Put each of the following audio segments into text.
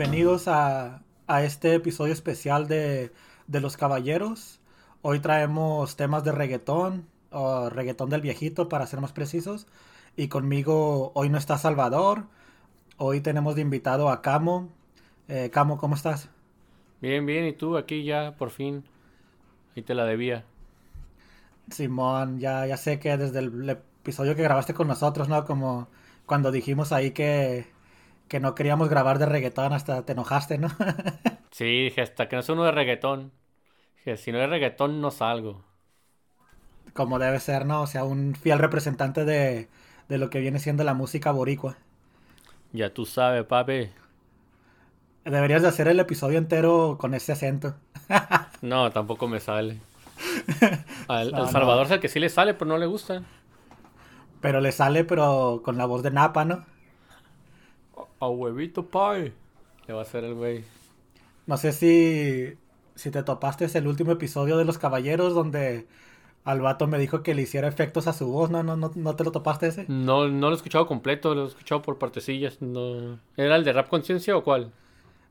bienvenidos a, a este episodio especial de, de Los Caballeros. Hoy traemos temas de reggaetón, o reggaetón del viejito para ser más precisos. Y conmigo hoy no está Salvador, hoy tenemos de invitado a Camo. Eh, Camo, ¿cómo estás? Bien, bien, y tú aquí ya por fin. Ahí te la debía. Simón, ya, ya sé que desde el episodio que grabaste con nosotros, ¿no? Como cuando dijimos ahí que, que no queríamos grabar de reggaetón, hasta te enojaste, ¿no? sí, dije, hasta que no sea uno de reggaetón. Dije, si no es reggaetón, no salgo. Como debe ser, ¿no? O sea, un fiel representante de, de lo que viene siendo la música boricua. Ya tú sabes, papi. Deberías de hacer el episodio entero con ese acento. no, tampoco me sale. Al, Salvador sé que sí le sale, pero no le gusta. Pero le sale, pero con la voz de Napa, ¿no? A, huevito pie. Le va a hacer el güey. No sé si, si te topaste es el último episodio de Los Caballeros donde al vato me dijo que le hiciera efectos a su voz. ¿No, no, no, no te lo topaste ese? No, no lo he escuchado completo, lo he escuchado por partecillas. No. ¿Era el de Rap Conciencia o cuál?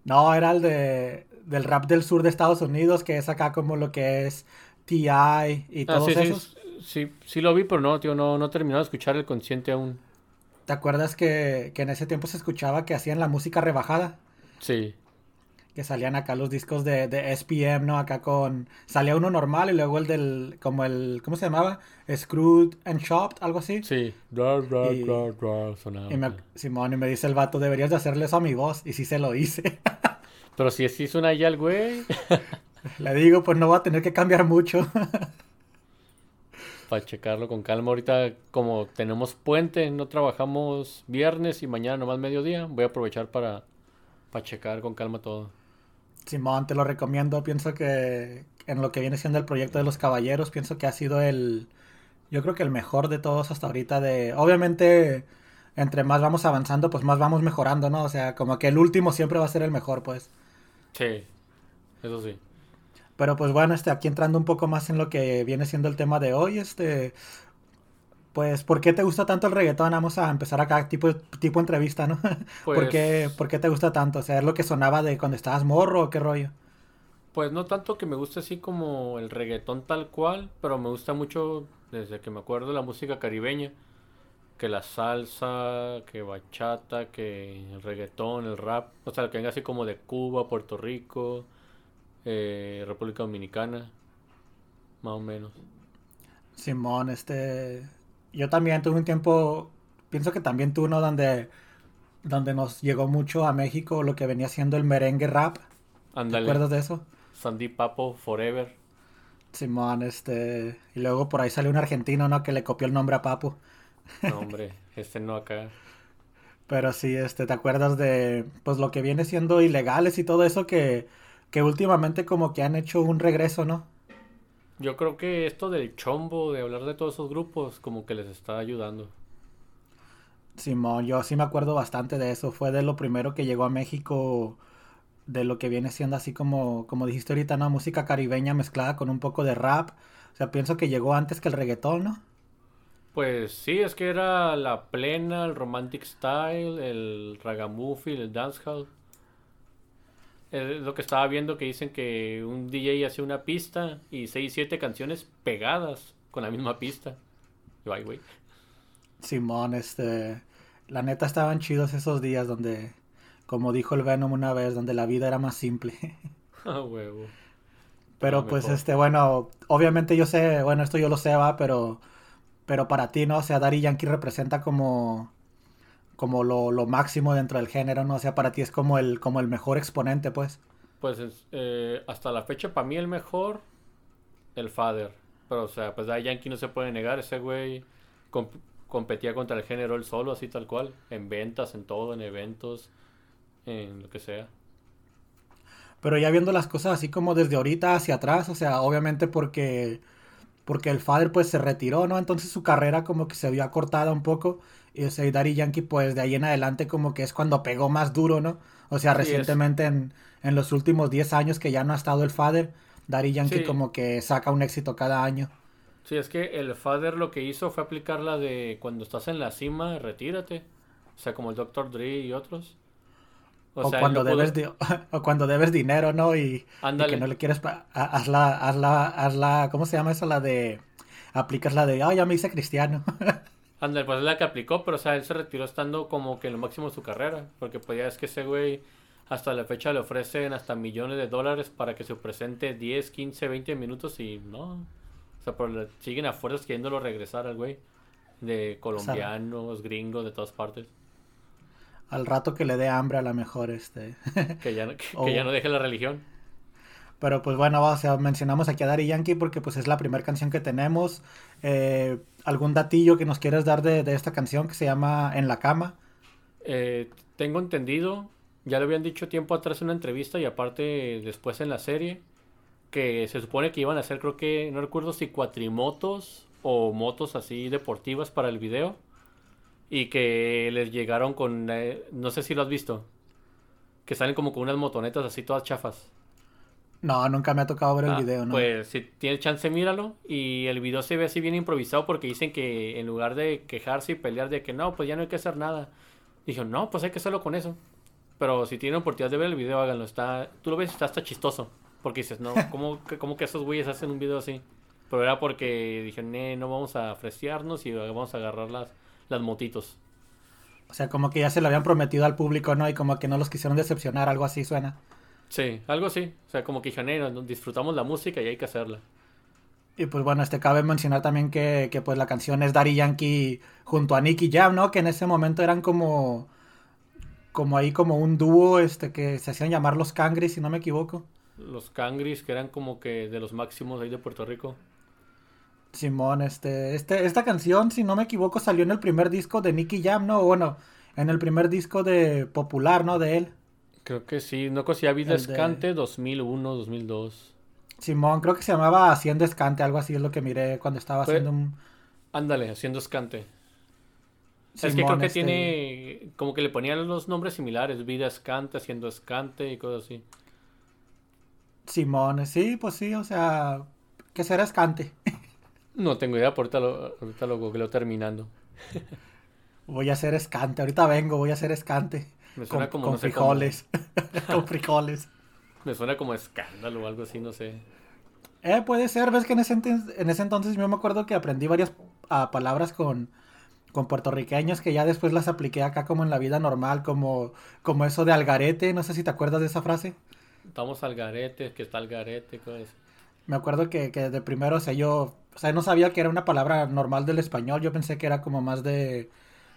No, era el de del rap del sur de Estados Unidos, que es acá como lo que es TI y ah, todos sí, esos. Sí, sí, lo vi, pero no, tío, no, no he terminado de escuchar el consciente aún. ¿Te acuerdas que, que en ese tiempo se escuchaba que hacían la música rebajada? Sí. Que salían acá los discos de, de SPM, ¿no? Acá con... Salía uno normal y luego el del... Como el... ¿Cómo se llamaba? Screwed and Chopped, algo así. Sí. y, sonaba. Y me, Simón, y me dice el vato, deberías de hacerle eso a mi voz. Y sí se lo hice. Pero si así suena ya el güey. Le digo, pues no va a tener que cambiar mucho. Para checarlo con calma. Ahorita, como tenemos puente, no trabajamos viernes y mañana nomás mediodía. Voy a aprovechar para, para checar con calma todo. Simón, te lo recomiendo. Pienso que en lo que viene siendo el proyecto de los caballeros, pienso que ha sido el. Yo creo que el mejor de todos hasta ahorita. De. Obviamente. Entre más vamos avanzando, pues más vamos mejorando, ¿no? O sea, como que el último siempre va a ser el mejor, pues. Sí, eso sí. Pero pues bueno, este, aquí entrando un poco más en lo que viene siendo el tema de hoy, este, pues, ¿por qué te gusta tanto el reggaetón? Vamos a empezar acá, tipo, tipo entrevista, ¿no? ¿Por, pues qué, ¿Por, qué, te gusta tanto? O sea, ¿es lo que sonaba de cuando estabas morro o qué rollo? Pues no tanto que me guste así como el reggaetón tal cual, pero me gusta mucho desde que me acuerdo la música caribeña. Que la salsa, que bachata, que el reggaetón, el rap. O sea, que venga así como de Cuba, Puerto Rico, eh, República Dominicana, más o menos. Simón, este, yo también tuve un tiempo, pienso que también tú, ¿no? Donde, donde nos llegó mucho a México lo que venía siendo el merengue rap. ¿Te acuerdas de eso? Sandy Papo Forever. Simón, este, y luego por ahí salió un argentino, ¿no? Que le copió el nombre a Papo. No, hombre, este no acá. Pero sí, este, ¿te acuerdas de, pues lo que viene siendo ilegales y todo eso que que últimamente como que han hecho un regreso, ¿no? Yo creo que esto del chombo, de hablar de todos esos grupos, como que les está ayudando. Simón, yo sí me acuerdo bastante de eso. Fue de lo primero que llegó a México, de lo que viene siendo así como, como dijiste ahorita, ¿no? Música caribeña mezclada con un poco de rap. O sea, pienso que llegó antes que el reggaetón, ¿no? Pues sí, es que era la plena, el romantic style, el ragamuffin, el dancehall. Es lo que estaba viendo que dicen que un DJ hace una pista y 6, 7 canciones pegadas con la misma pista. Yo, ay, güey. Simón, este. La neta estaban chidos esos días donde, como dijo el Venom una vez, donde la vida era más simple. Ah, huevo. Pero pues, este, bueno, obviamente yo sé, bueno, esto yo lo sé, va, pero. Pero para ti, ¿no? O sea, Daddy Yankee representa como como lo, lo, máximo dentro del género, ¿no? O sea, para ti es como el, como el mejor exponente, pues. Pues eh, hasta la fecha, para mí el mejor, el Father. Pero, o sea, pues a Yankee no se puede negar, ese güey competía contra el género él solo, así tal cual, en ventas, en todo, en eventos, en lo que sea. Pero ya viendo las cosas así como desde ahorita hacia atrás, o sea, obviamente porque porque el Father pues se retiró, ¿no? Entonces su carrera como que se vio acortada un poco o sea, Daddy Yankee, pues de ahí en adelante, como que es cuando pegó más duro, ¿no? O sea, recientemente en, en, los últimos 10 años que ya no ha estado el Father, Daddy Yankee como que saca un éxito cada año. Sí, es que el Father lo que hizo fue aplicar la de cuando estás en la cima, retírate. O sea, como el Dr. Dre y otros. O, cuando debes o cuando debes dinero, ¿no? Y, que no le quieres... Hazla, hazla, hazla... ¿Cómo se llama eso? La de... Aplicas la de... Ah, ya me hice cristiano. Ándale, pues es la que aplicó, pero o sea, él se retiró estando como que en lo máximo de su carrera. Porque pues ya es que ese güey hasta la fecha le ofrecen hasta millones de dólares para que se presente 10, 15, 20 minutos y no. O sea, pero siguen a fuerzas queriéndolo regresar al güey. De colombianos, gringos, de todas partes. Al rato que le dé hambre a la mejor, este. que, ya, que, ya no deje la religión. Pero pues bueno, o sea, mencionamos aquí a Daddy Yankee porque pues es la primera canción que tenemos. Eh, ¿Algún datillo que nos quieras dar de, esta canción que se llama En la cama? Eh, tengo entendido, ya lo habían dicho tiempo atrás en una entrevista y aparte después en la serie, que se supone que iban a hacer, creo que, no recuerdo si cuatrimotos o motos así deportivas para el video. Y que les llegaron con, eh, no sé si lo has visto, que salen como con unas motonetas así todas chafas. No, nunca me ha tocado ver el ah, video, ¿no? Pues si tienes chance, míralo. Y el video se ve así bien improvisado porque dicen que en lugar de quejarse y pelear de que no, pues ya no hay que hacer nada. Dijo, no, pues hay que hacerlo con eso. Pero si tienen oportunidad de ver el video, háganlo. Está, tú lo ves, está hasta chistoso. Porque dices, no, ¿cómo, cómo que esos güeyes hacen un video así? Pero era porque dijeron, no vamos a fresearnos y vamos a agarrar las, las motitos. O sea, como que ya se lo habían prometido al público, ¿no? Y como que no los quisieron decepcionar, algo así suena. Sí, algo así. O sea, como que dijeron, disfrutamos la música y hay que hacerla. Y pues bueno, este cabe mencionar también que, que pues la canción es Daddy Yankee junto a Nicky Jam, ¿no? Que en ese momento eran como como ahí como un dúo este que se hacían llamar los Cangris, si no me equivoco. Los Cangris, que eran como que de los máximos ahí de Puerto Rico. Simón, este, este, esta canción, si no me equivoco, salió en el primer disco de Nicky Jam, ¿no? Bueno, en el primer disco de popular, ¿no? De él. Creo que sí, no conocía Vida Escante 2001, 2002. Simón, creo que se llamaba Haciendo Escante, algo así es lo que miré cuando estaba haciendo un... Ándale, Haciendo Escante es que creo que este, tiene. Como que le ponían los nombres similares: Vida Escante, Haciendo Escante y cosas así. Simón, sí, pues sí, o sea. ¿Qué será Escante? no tengo idea, ahorita lo, ahorita lo googleo terminando. voy a hacer Escante, ahorita vengo, voy a hacer Escante. Me suena como. Con frijoles. con frijoles. Me suena como escándalo o algo así, no sé. Eh, puede ser, ves que en ese, en ese entonces yo me acuerdo que aprendí varias ah, palabras con con puertorriqueños que ya después las apliqué acá como en la vida normal, como, como eso de algarete, no sé si te acuerdas de esa frase. Estamos algarete, que está algarete, Me acuerdo que, que de primero, o sea, yo, o sea, no sabía que era una palabra normal del español, yo pensé que era como más de,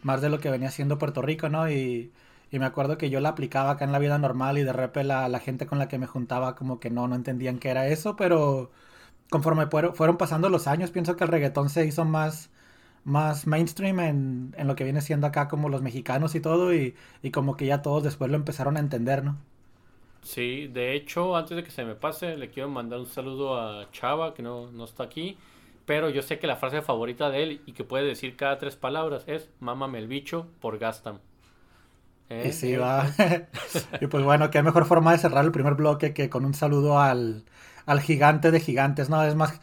más de lo que venía siendo Puerto Rico, ¿no? Y, y me acuerdo que yo la aplicaba acá en la vida normal y de repente la, la gente con la que me juntaba como que no, no entendían que era eso, pero conforme fueron pasando los años, pienso que el reggaetón se hizo más más mainstream en, en, lo que viene siendo acá como los mexicanos y todo y, y, como que ya todos después lo empezaron a entender, ¿no? Sí, de hecho, antes de que se me pase, le quiero mandar un saludo a Chava, que no, no está aquí, pero yo sé que la frase favorita de él y que puede decir cada tres palabras es mámame el bicho por Gastam. ¿Eh? Y sí, va. y pues bueno, qué mejor forma de cerrar el primer bloque que con un saludo al, al gigante de gigantes, ¿no? Es más,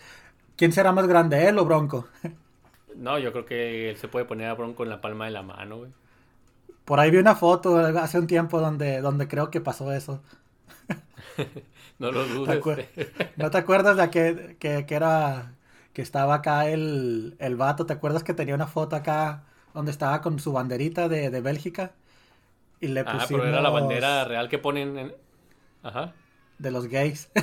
¿quién será más grande, él o Bronco? No, yo creo que él se puede poner a Bronco en la palma de la mano, güey. Por ahí vi una foto hace un tiempo donde, donde creo que pasó eso. no lo dudes. ¿No te acuerdas de que, que, que, era que estaba acá el, el vato? ¿Te acuerdas que tenía una foto acá donde estaba con su banderita de, de Bélgica? Y le pusimos... Ah, pero era la bandera real que ponen en... Ajá. De los gays.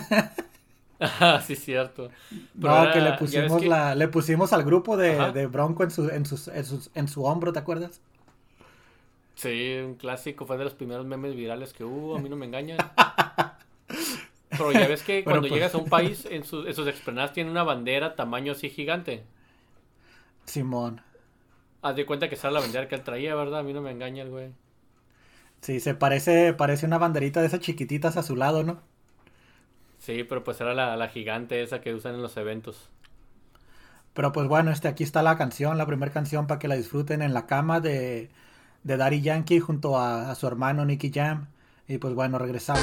Ah, sí, cierto. no, que le pusimos, la, le pusimos al grupo de, de Bronco en su, en, sus, en, sus, en su hombro, ¿te acuerdas? Sí, un clásico, fue de los primeros memes virales que hubo, a mí no me engañan. Pero ya ves que cuando pues llegas a un país, en, sus, en sus explanadas tienen una bandera tamaño así gigante. Simón. Haz de cuenta que esa es la bandera que él traía, ¿verdad? A mí no me engaña el güey. Sí, se parece, parece una banderita de esas chiquititas a su lado, ¿no? Sí, pero pues era la, gigante esa que usan en los eventos. Pero pues bueno, este aquí está la canción, la primera canción para que la disfruten en la cama de, de Daddy Yankee junto a, su hermano Nicky Jam. Y pues bueno, regresamos.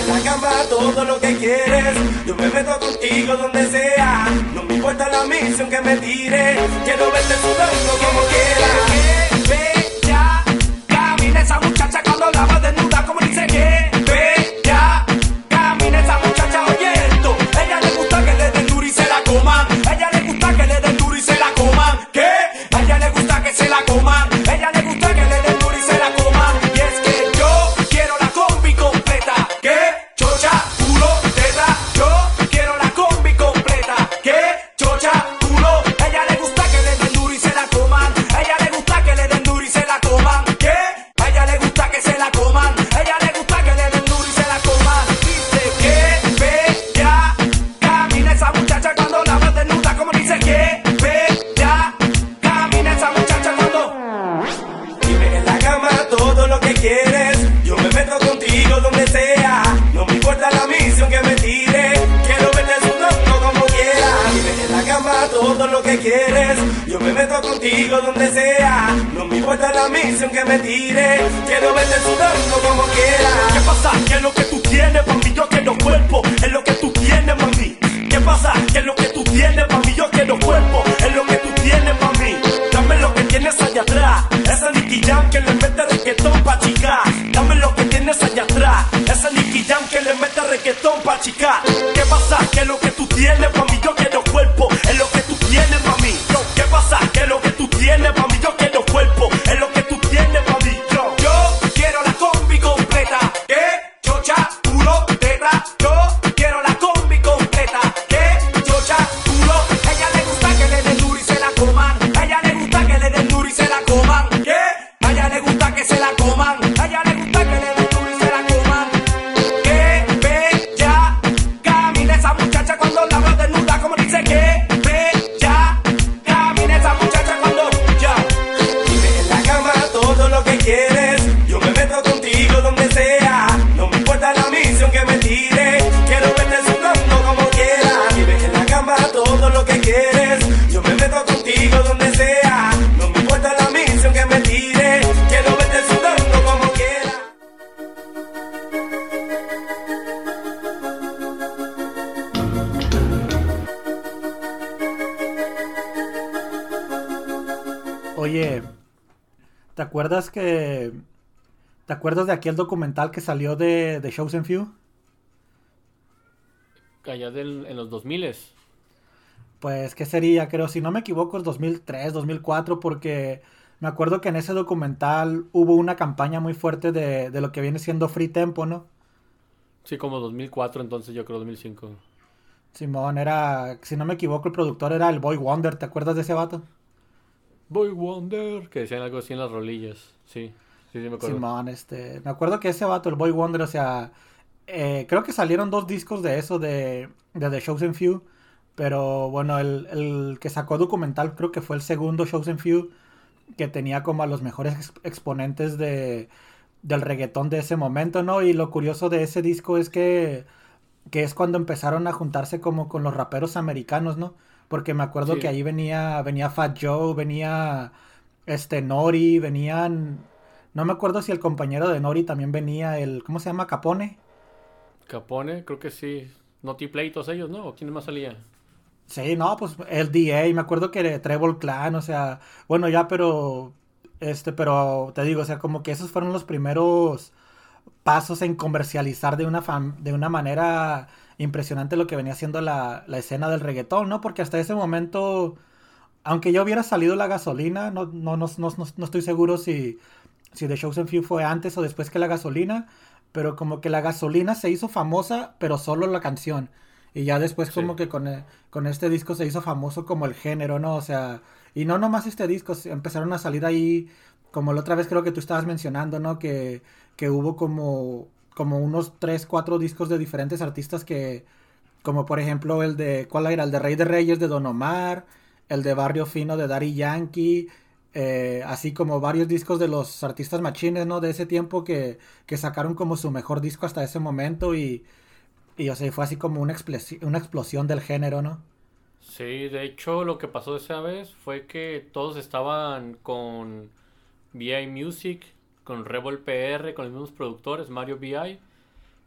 En la cama todo lo que quieres, yo me meto contigo donde sea. No me importa la misión que me tires, quiero verte sudando como quieras muchacha cuando la va desnuda, como dice que. Acuerdas de aquel documental que salió de, de Shows and Few? Allá del- en los 2000 Pues, ¿qué sería? Creo, si no me equivoco, es 2003, 2004, porque me acuerdo que en ese documental hubo una campaña muy fuerte de, de lo que viene siendo Free Tempo, ¿no? Sí, como 2004, entonces yo creo 2005. Simón era, si no me equivoco, el productor era el Boy Wonder, ¿te acuerdas de ese vato? Boy Wonder. Que decían algo así en las rolillas. Sí, sí, sí me acuerdo. Simón, este, me acuerdo que ese vato, el Boy Wonder, o sea, eh, creo que salieron dos discos de eso, de, de The Shows and Few, pero bueno, el, el que sacó documental creo que fue el segundo Shows and Few, que tenía como a los mejores ex- exponentes de, del reggaetón de ese momento, ¿no? Y lo curioso de ese disco es que, que es cuando empezaron a juntarse como con los raperos americanos, ¿no? Porque me acuerdo Sí. que ahí venía, venía Fat Joe, venía este Nori, venían... No me acuerdo si el compañero de Nori también venía, el... ¿Cómo se llama? Capone. Capone, creo que sí. Naughty Play, todos ellos, ¿no? ¿O quién más salía? Sí, no, pues el DA, me acuerdo que Treble Clan, o sea, bueno, ya, pero, este, pero te digo, o sea, como que esos fueron los primeros pasos en comercializar de una, fam- de una manera impresionante lo que venía siendo la, la escena del reggaetón, ¿no? Porque hasta ese momento, aunque ya hubiera salido la gasolina, no, no, no, no- no estoy seguro si, si The Shows and Few fue antes o después que la gasolina, pero como que la gasolina se hizo famosa, pero solo la canción. Y ya después Sí. como que con, eh, con este disco se hizo famoso como el género, ¿no? O sea, y no nomás este disco, se- empezaron a salir ahí, como la otra vez creo que tú estabas mencionando, ¿no? Que, que hubo como, como unos 3, 4 discos de diferentes artistas que, como por ejemplo el de, ¿cuál era? El de Rey de Reyes de Don Omar, el de Barrio Fino de Daddy Yankee, eh, así como varios discos de los artistas machines, ¿no? De ese tiempo que, que sacaron como su mejor disco hasta ese momento y, y o sea, fue así como una, explosión del género, ¿no? Sí, de hecho lo que pasó esa vez fue que todos estaban con VI Music, con Rebel PR, con los mismos productores, Mario VI,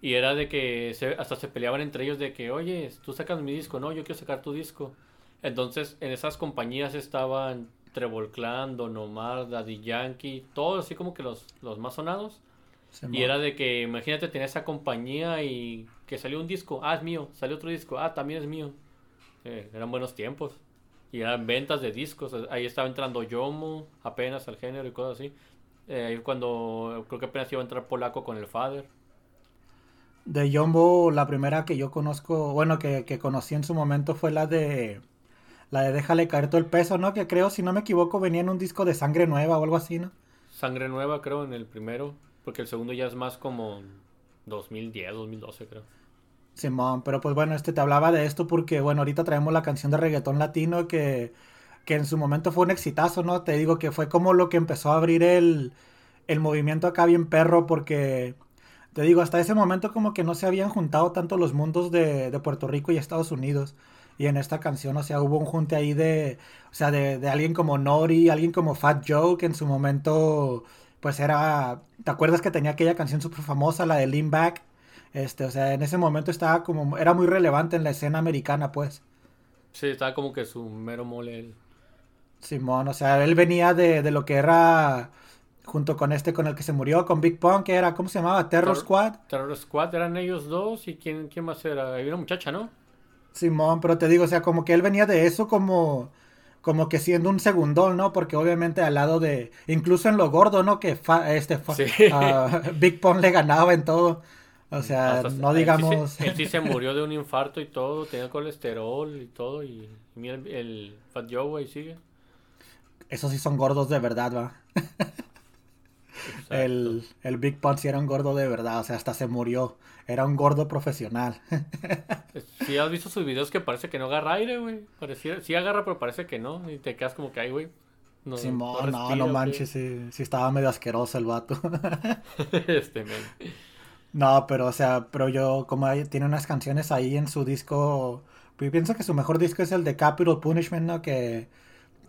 y era de que hasta se peleaban entre ellos de que, oye, tú sacas mi disco, no, yo quiero sacar tu disco. Entonces en esas compañías estaban Treble Clan, Don Omar, Daddy Yankee, todos así como que los, los más sonados. Y era de que, imagínate, tener esa compañía y que salió un disco, ah, es mío, salió otro disco, ah, también es mío. Eh, eran buenos tiempos. Y eran ventas de discos. Ahí estaba entrando Yomo apenas al género y cosas así. Eh, ahí cuando creo que apenas iba a entrar Polaco con el Father. De Jumbo, la primera que yo conozco, bueno, que, que conocí en su momento fue la de la de Déjale caer todo el peso, ¿no? Que creo, si no me equivoco, venía en un disco de Sangre Nueva o algo así, ¿no? Sangre Nueva, creo, en el primero. Porque el segundo ya es más como 2010, 2012, creo. Simón, pero pues bueno, este te hablaba de esto porque, bueno, ahorita traemos la canción de reggaetón latino que, que en su momento fue un exitazo, ¿no? Te digo que fue como lo que empezó a abrir el, el movimiento acá bien perro porque, te digo, hasta ese momento como que no se habían juntado tanto los mundos de, de Puerto Rico y Estados Unidos. Y en esta canción, o sea, hubo un junte ahí de, o sea, de, de alguien como Nori, alguien como Fat Joe, que en su momento, pues era, ¿te acuerdas que tenía aquella canción súper famosa, la de Lean Back? Este, o sea, en ese momento estaba como, era muy relevante en la escena americana, pues. Sí, estaba como que su mero mole. él. Simón, o sea, él venía de, de lo que era, junto con este con el que se murió, con Big Pun, que era, ¿cómo se llamaba? Terror Squad. Terror Squad eran ellos dos y quién, quién más era. Había una muchacha, ¿no? Simón, pero te digo, o sea, como que él venía de eso como, como que siendo un segundón, ¿no? Porque obviamente al lado de, incluso en lo gordo, ¿no? Que fa- este fa- Sí. ah, Big Pun le ganaba en todo. O sea, Hasta- no él sí digamos... se- Él sí se murió de un infarto y todo, tenía colesterol y todo. Y, mira el, el Fat Joe, güey, sigue. Esos sí son gordos de verdad, va. El, el Big Pun sí era un gordo de verdad, o sea, hasta se murió. Era un gordo profesional. Si has visto sus videos que parece que no agarra aire, güey. Pareciera, sí agarra, pero parece que no. Y te quedas como que, ay, güey. No, Simón, no, respira, no ¿o qué?". manches, sí, sí estaba medio asqueroso el vato. este, men. No, pero o sea, pero yo como hay- tiene unas canciones ahí en su disco, yo pienso que su mejor disco es el de Capital Punishment, ¿no? Que,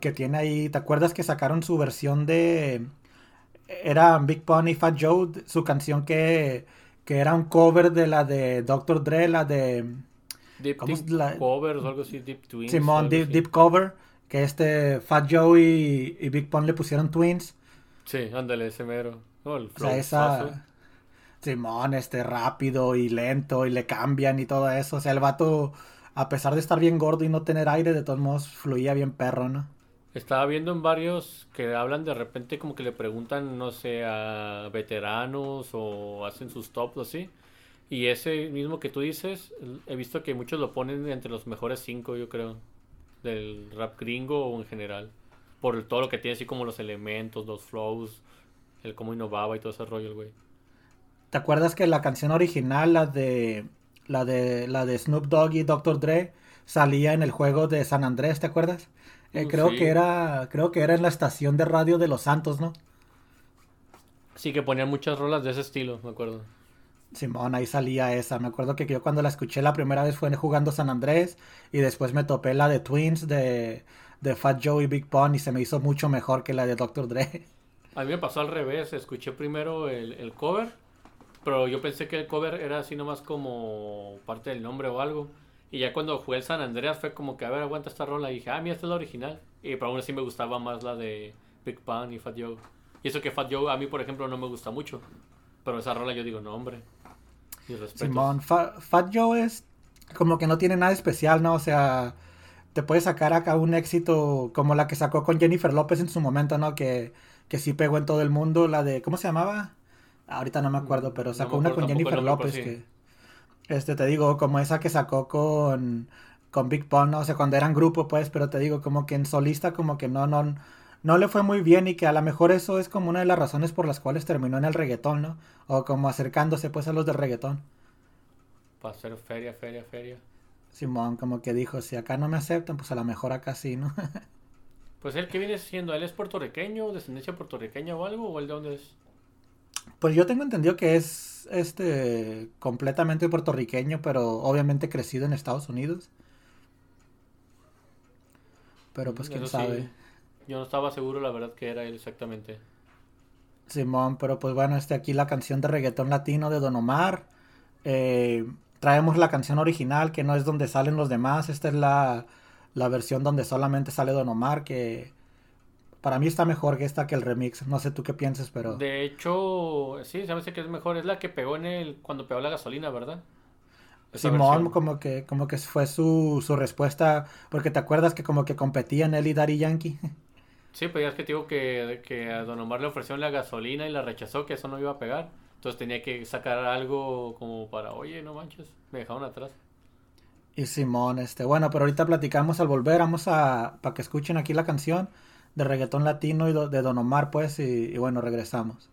que tiene ahí, ¿te acuerdas que sacaron su versión de, era Big Pun y Fat Joe, su canción que, que era un cover de la de Dr. Dre, la de Deep, ¿Cómo deep la- Covers o algo así, Deep Twins. Simón, Deep, Cover, que este Fat Joe y, y Big Pun le pusieron twins. Sí, ándale, ese mero. Oh, el O sea, esa. Simón, este rápido y lento y le cambian y todo eso. O sea, el vato, a pesar de estar bien gordo y no tener aire, de todos modos fluía bien perro, ¿no? Estaba viendo en varios que hablan de repente como que le preguntan, no sé, a veteranos o hacen sus tops así. Y ese mismo que tú dices, he visto que muchos lo ponen entre los mejores cinco, yo creo, del rap gringo o en general. Por todo lo que tiene, así como los elementos, los flows, el cómo innovaba y todo ese rollo, güey. ¿Te acuerdas que la canción original, la de la de la de Snoop Dogg y Dr. Dre, salía en el juego de San Andrés, ¿te acuerdas? Eh, Mm, creo sí. que era, creo que era en la estación de radio de Los Santos, ¿no? Sí que ponían muchas rolas de ese estilo, me acuerdo. Simón, ahí salía esa. Me acuerdo que yo cuando la escuché la primera vez fue jugando San Andrés y después me topé la de Twins de, de Fat Joe y Big Pun y se me hizo mucho mejor que la de Dr. Dre. A mí me pasó al revés, escuché primero el, el cover, pero yo pensé que el cover era así nomás como parte del nombre o algo. Y ya cuando jugué el San Andreas fue como que, a ver, aguanta esta rola. Y dije, ah, mira, esta es la original. Y pero aún así me gustaba más la de Big Pun y Fat Joe. Y eso que Fat Joe a mí, por ejemplo, no me gusta mucho. Pero esa rola yo digo, no, hombre. Simón, Fa- Fat Joe es como que no tiene nada especial, ¿no? O sea, te puede sacar acá un éxito como la que sacó con Jennifer López en su momento, ¿no? Que, que sí pegó en todo el mundo, la de, ¿cómo se llamaba? Ahorita no me acuerdo, pero No sacó una con Jennifer López pero que, este, te digo, como esa que sacó con, con Big Pun, ¿no? O sea, cuando eran grupo, pues, pero te digo, como que en solista, como que no, no, no le fue muy bien y que a lo mejor eso es como una de las razones por las cuales terminó en el reggaetón, ¿no? O como acercándose, pues, a los del reggaetón. Para hacer feria, feria, feria. Simón como que dijo, si acá no me aceptan, pues a lo mejor acá sí, ¿no? Pues él, ¿qué viene siendo? ¿Él es puertorriqueño, descendencia puertorriqueña o algo? ¿O él de dónde es? pues yo tengo entendido que es este completamente puertorriqueño, pero obviamente crecido en Estados Unidos. Pero pues quién Eso sí, sabe. Yo no estaba seguro, la verdad, que era él exactamente. Simón, pero pues bueno, este aquí la canción de reggaetón latino de Don Omar. Eh, traemos la canción original, que no es donde salen los demás. Esta es la, la versión donde solamente sale Don Omar, que para mí está mejor que esta que el remix. No sé tú qué piensas, pero... De hecho, sí, se me hace que es mejor. Es la que pegó en el cuando pegó la gasolina, ¿verdad? Esa Simón versión. como que, como que fue su, su respuesta, porque te acuerdas que como que competían él y Daddy Yankee. Sí, pues ya es que te digo que, que a Don Omar le ofrecieron la gasolina y la rechazó, que eso no iba a pegar. Entonces tenía que sacar algo como para, oye, no manches, me dejaron atrás. Y Simón, este, bueno, pero ahorita platicamos al volver, vamos a, para que escuchen aquí la canción de reggaetón latino y de Don Omar, pues, y, bueno, regresamos.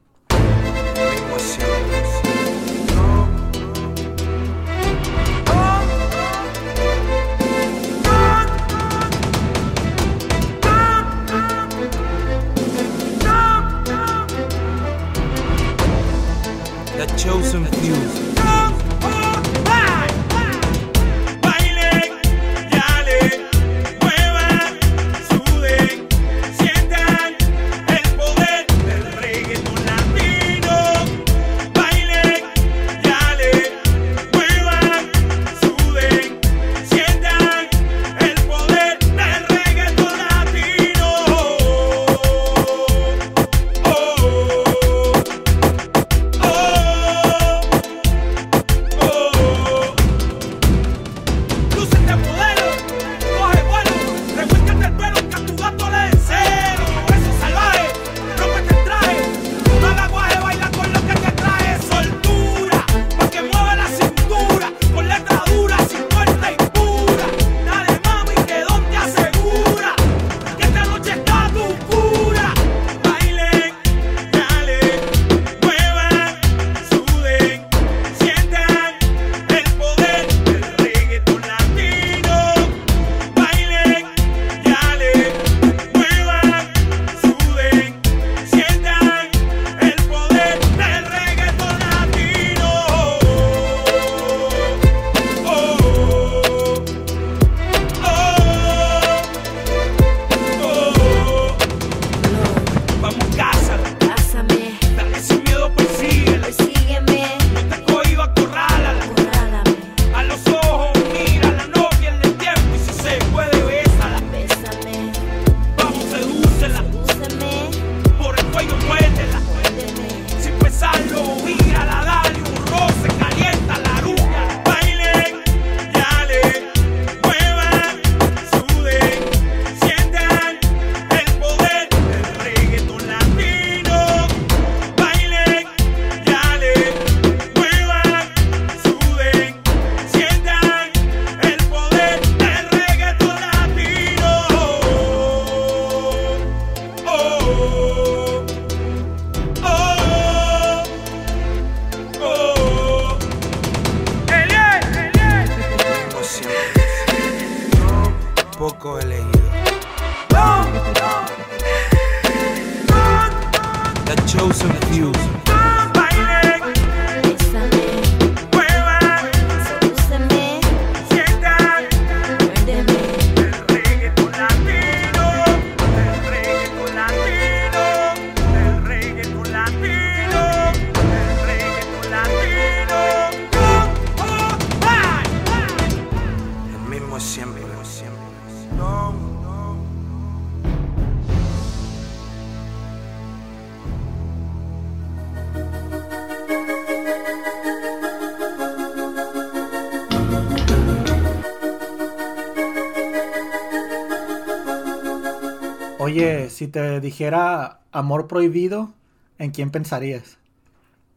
Te dijera amor prohibido, ¿en quién pensarías?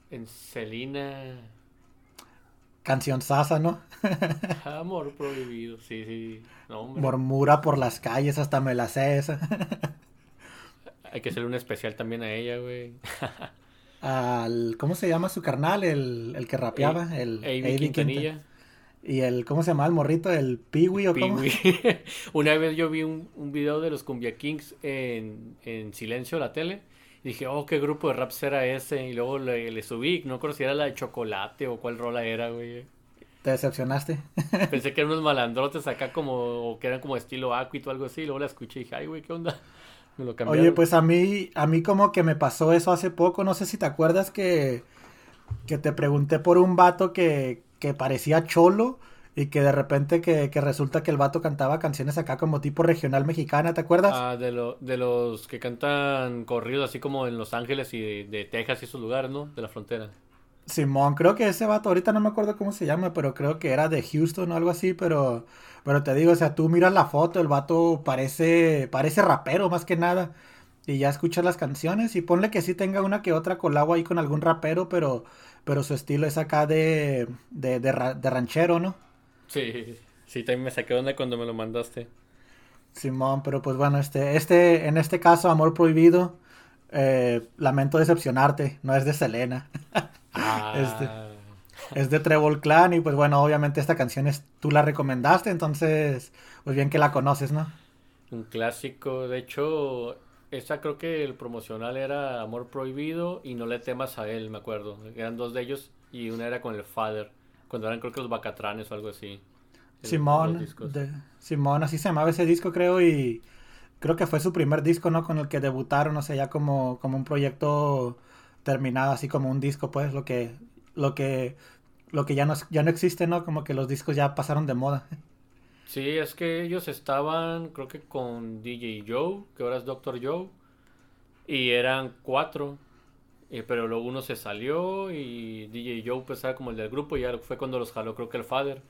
En Selena. Canción sasa, ¿no? Amor prohibido, sí, sí. No. Murmura por las calles, hasta me la sé esa. Hay que hacerle un especial también a ella, güey. Al, ¿Cómo se llama su carnal? El, el que rapeaba, el Avi Avi Quintanilla. Y el, ¿cómo se llama el morrito? El Peewee o cómo? Una vez yo vi un, un video de los Cumbia Kings en, en silencio la tele. Y dije, oh, qué grupo de rap era ese. Y luego le, le subí, no creo si era la de chocolate o cuál rola era, güey. ¿Te decepcionaste? Pensé que eran unos malandrotes acá como, o que eran como estilo Aquit o algo así. Y luego la escuché y dije, ay, güey, ¿qué onda? Me lo cambiaron. Oye, pues a mí, a mí como que me pasó eso hace poco, no sé si te acuerdas que, que te pregunté por un vato que, que parecía cholo y que de repente que, que resulta que el vato cantaba canciones acá como tipo regional mexicana, ¿te acuerdas? Ah, de, lo, de los que cantan corridos así como en Los Ángeles y de, de Texas y esos lugares, ¿no? De la frontera. Simón, creo que ese vato, ahorita no me acuerdo cómo se llama, pero creo que era de Houston o algo así, pero, pero te digo, o sea, tú miras la foto, el vato parece, parece rapero más que nada, y ya escuchas las canciones, y ponle que sí tenga una que otra colabo ahí con algún rapero, pero, pero su estilo es acá de, de, de, ra- de ranchero, ¿no? Sí, sí, también me saqué onda cuando me lo mandaste. Simón, pero pues bueno, este, este, en este caso, Amor Prohibido, eh, lamento decepcionarte, no es de Selena. Ah. Es de Trevor Clan y pues bueno, obviamente esta canción es, tú la recomendaste, entonces pues bien que la conoces, ¿no? un clásico. De hecho, esa creo que el promocional era Amor Prohibido y No le temas a él, me acuerdo. Eran dos de ellos y una era con el Father. Cuando eran creo que los Bacatranes o algo así. Simón, de- Simón, así se llamaba ese disco creo y creo que fue su primer disco, ¿no? Con el que debutaron, o sea, ya como, como un proyecto terminado, así como un disco, pues, lo que, lo que, lo que ya no, ya no existe, ¿no? Como que los discos ya pasaron de moda. Sí, es que ellos estaban, creo que con DJ Joe, que ahora es Dr. Joe, y eran cuatro, eh, pero luego uno se salió y DJ Joe pues era como el del grupo y ya fue cuando los jaló creo que el Father.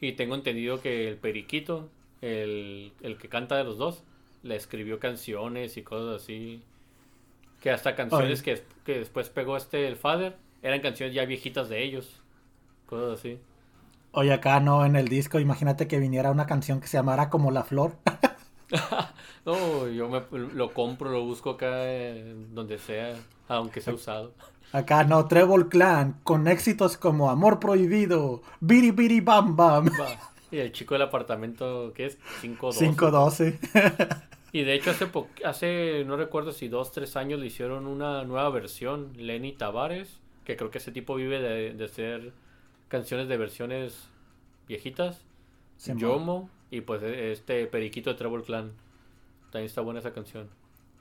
Y tengo entendido que el Periquito, el, el que canta de los dos, le escribió canciones y cosas así. Que hasta canciones que, que después pegó este el Father, eran canciones ya viejitas de ellos. Cosas así. Oye, acá no en el disco, imagínate que viniera una canción que se llamara como La Flor. No, yo me, lo compro, lo busco acá eh, donde sea, aunque sea usado. Acá no, Trevor Clan, con éxitos como Amor Prohibido, Biri Biri Bam Bam. Y el chico del apartamento, ¿qué es? 512. 512. Y de hecho hace, po- hace, no recuerdo si dos, tres años le hicieron una nueva versión, Lenny Tavares, que creo que ese tipo vive de, de hacer canciones de versiones viejitas. Simón. Yomo y pues e- este Periquito de Trevor Clan. También está buena esa canción.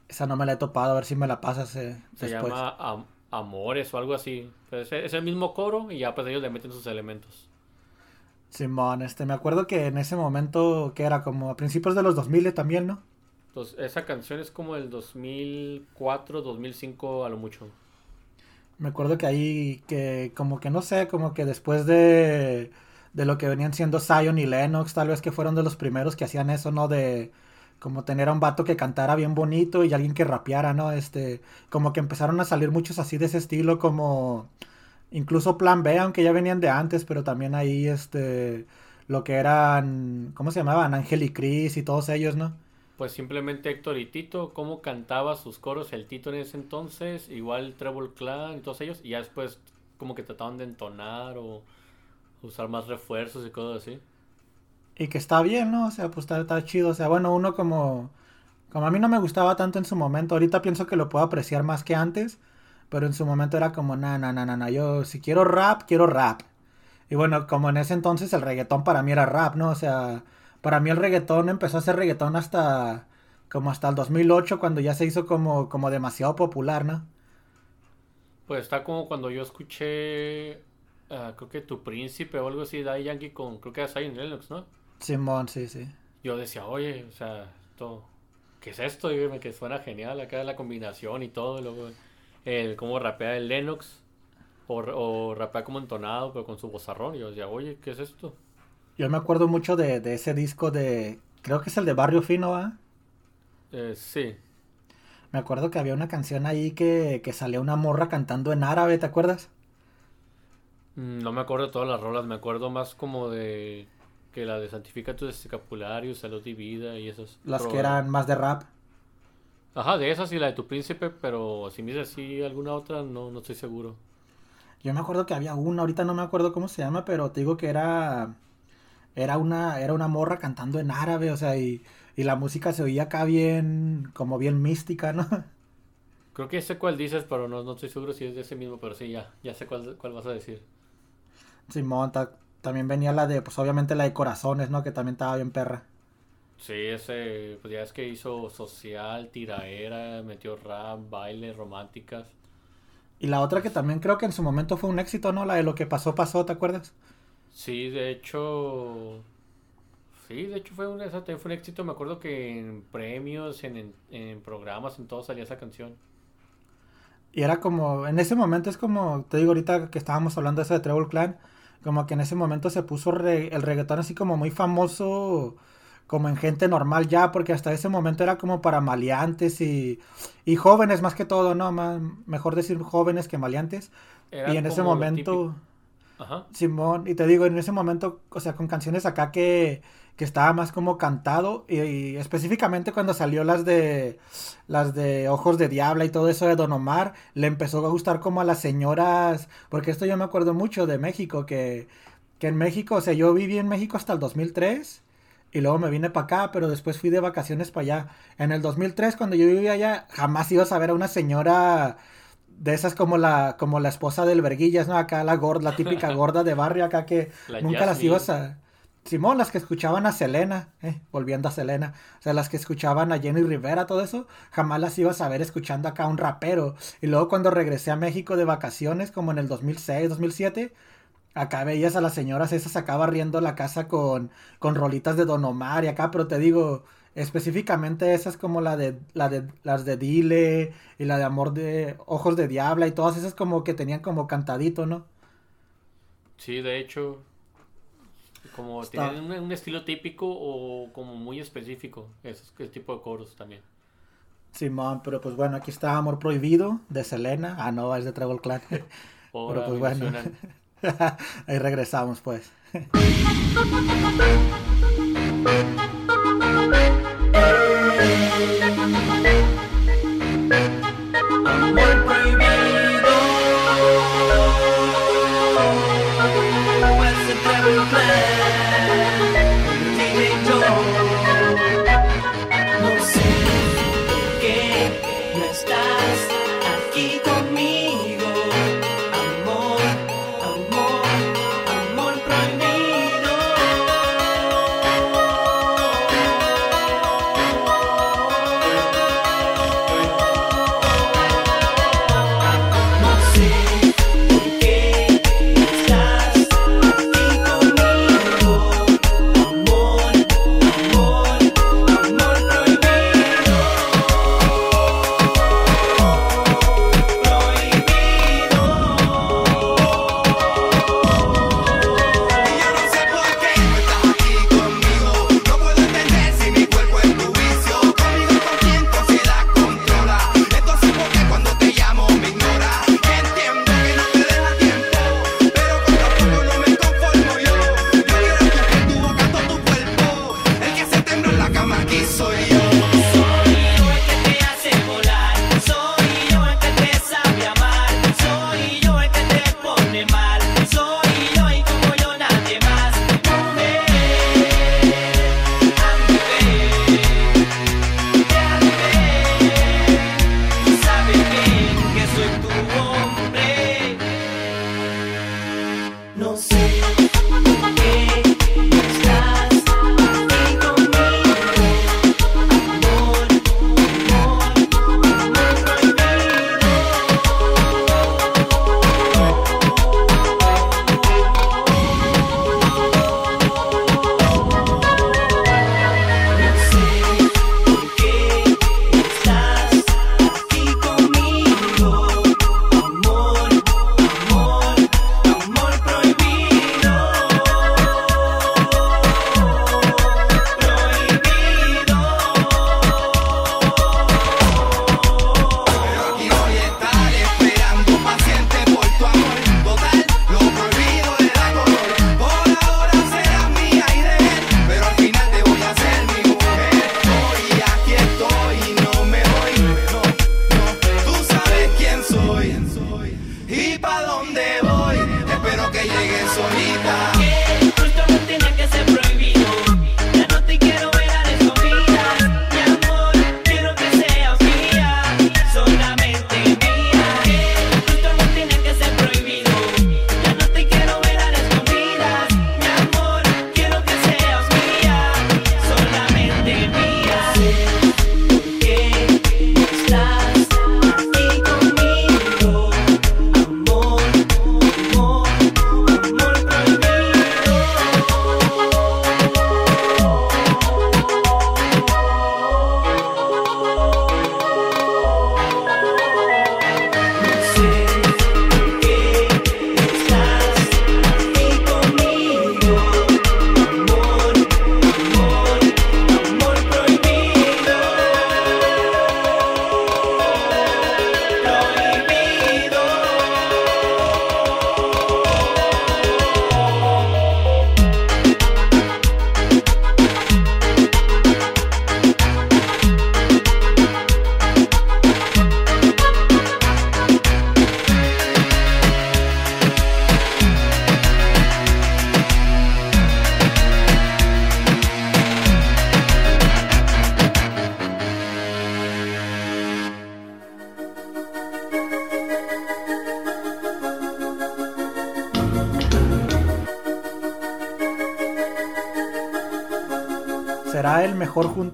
Esa no me la he topado, a ver si me la pasas eh, Se después. llama Am- Amores o algo así. Pues es, es el mismo coro y ya pues ellos le meten sus elementos. Simón, este, me acuerdo que en ese momento, que era como a principios de los 2000 también, ¿no? Entonces, esa canción es como el 2004, 2005 a lo mucho. Me acuerdo que ahí, que como que no sé, como que después de, de lo que venían siendo Zion y Lennox, tal vez que fueron de los primeros que hacían eso, ¿no? De como tener a un vato que cantara bien bonito y alguien que rapeara, ¿no? Este, como que empezaron a salir muchos así de ese estilo, como incluso Plan B, aunque ya venían de antes, pero también ahí, este, lo que eran, ¿cómo se llamaban? Ángel y Cris y todos ellos, ¿no? Pues simplemente Héctor y Tito, cómo cantaba sus coros el Tito en ese entonces, igual Trevor Clan y todos ellos, y ya después como que trataban de entonar o usar más refuerzos y cosas así. y que está bien, ¿no? O sea, pues está, está chido. O sea, bueno, uno como, como a mí no me gustaba tanto en su momento, ahorita pienso que lo puedo apreciar más que antes, pero en su momento era como, na, na, na, na, na, yo si quiero rap, quiero rap. Y bueno, como en ese entonces el reggaetón para mí era rap, ¿no? O sea, para mí el reggaetón empezó a ser reggaetón hasta como hasta el 2008 cuando ya se hizo como, como demasiado popular, ¿no? Pues está como cuando yo escuché, ah, creo que Tu Príncipe o algo así, Daddy Yankee con, creo que era Zion Lennox, ¿no? Simón, sí, sí. Yo decía, oye, o sea, esto, ¿qué es esto? Y que suena genial acá la combinación y todo, y luego el cómo rapea el Lennox, o, o rapea como entonado, pero con su vozarrón. Y yo decía, oye, ¿qué es esto? Yo me acuerdo mucho de, de ese disco de, creo que es el de Barrio Fino, ¿va? Eh, sí, Me acuerdo que había una canción ahí que, que salía una morra cantando en árabe, ¿te acuerdas? Mm, no me acuerdo de todas las rolas, me acuerdo más como de que la de Santifica tus escapularios, Salud y Vida y esas. Las que eran más de rap. Ajá, de esas y la de Tu Príncipe, pero si me dices así alguna otra, no, no estoy seguro. Yo me acuerdo que había una, ahorita no me acuerdo cómo se llama, pero te digo que era era una era una morra cantando en árabe, o sea, y, y la música se oía acá bien como bien mística, ¿no? Creo que sé cuál dices, pero no, no estoy seguro si es de ese mismo, pero sí, ya, ya sé cuál, cuál vas a decir. Simón, ta- también venía la de pues obviamente la de Corazones, ¿no? Que también estaba bien perra. Sí, ese, pues ya es que hizo social, tiraera, metió rap, baile, románticas. Y la otra que también creo que en su momento fue un éxito, ¿no? La de lo que pasó pasó, ¿te acuerdas? Sí, de hecho, sí, de hecho fue un, fue un éxito. Me acuerdo que en premios, en, en, en programas, en todo salía esa canción. Y era como, en ese momento es como, te digo ahorita que estábamos hablando de eso de Treble Clan, como que en ese momento se puso re- el reggaetón así como muy famoso, como en gente normal ya, porque hasta ese momento era como para maleantes y, y jóvenes más que todo, ¿no? Más, mejor decir jóvenes que maleantes. Era y en ese momento... típico. Ajá. Simón, y te digo, en ese momento, o sea, con canciones acá que, que estaba más como cantado, y, específicamente cuando salió las de las de Ojos de Diabla y todo eso de Don Omar, le empezó a gustar como a las señoras, porque esto yo me acuerdo mucho de México, que, que en México, o sea, yo viví en México hasta el 2003, y luego me vine para acá, pero después fui de vacaciones para allá. En el 2003, cuando yo vivía allá, jamás ibas a ver a una señora de esas como la como la esposa del Verguillas, ¿no? Acá la gorda, la típica gorda de barrio acá que La nunca las ibas a Simón, las que escuchaban a Selena, eh, volviendo a Selena, o sea, las que escuchaban a Jenny Rivera, todo eso, jamás las ibas a ver escuchando acá a un rapero. Y luego cuando regresé a México de vacaciones, como en el 2006, 2007, acá veías a las señoras esas acá barriendo la casa con, con rolitas de Don Omar y acá, pero te digo, específicamente esas como la de, la de las de Dile y la de Amor de Ojos de Diabla y todas esas como que tenían como cantadito, ¿no? Sí, de hecho, como Está- tienen un, un estilo típico o como muy específico, ese, ese tipo de coros también. Simón, pero pues bueno, aquí está Amor Prohibido de Selena. Ah, no, es de Treble Clan. Pero pues bueno. Ahí regresamos pues.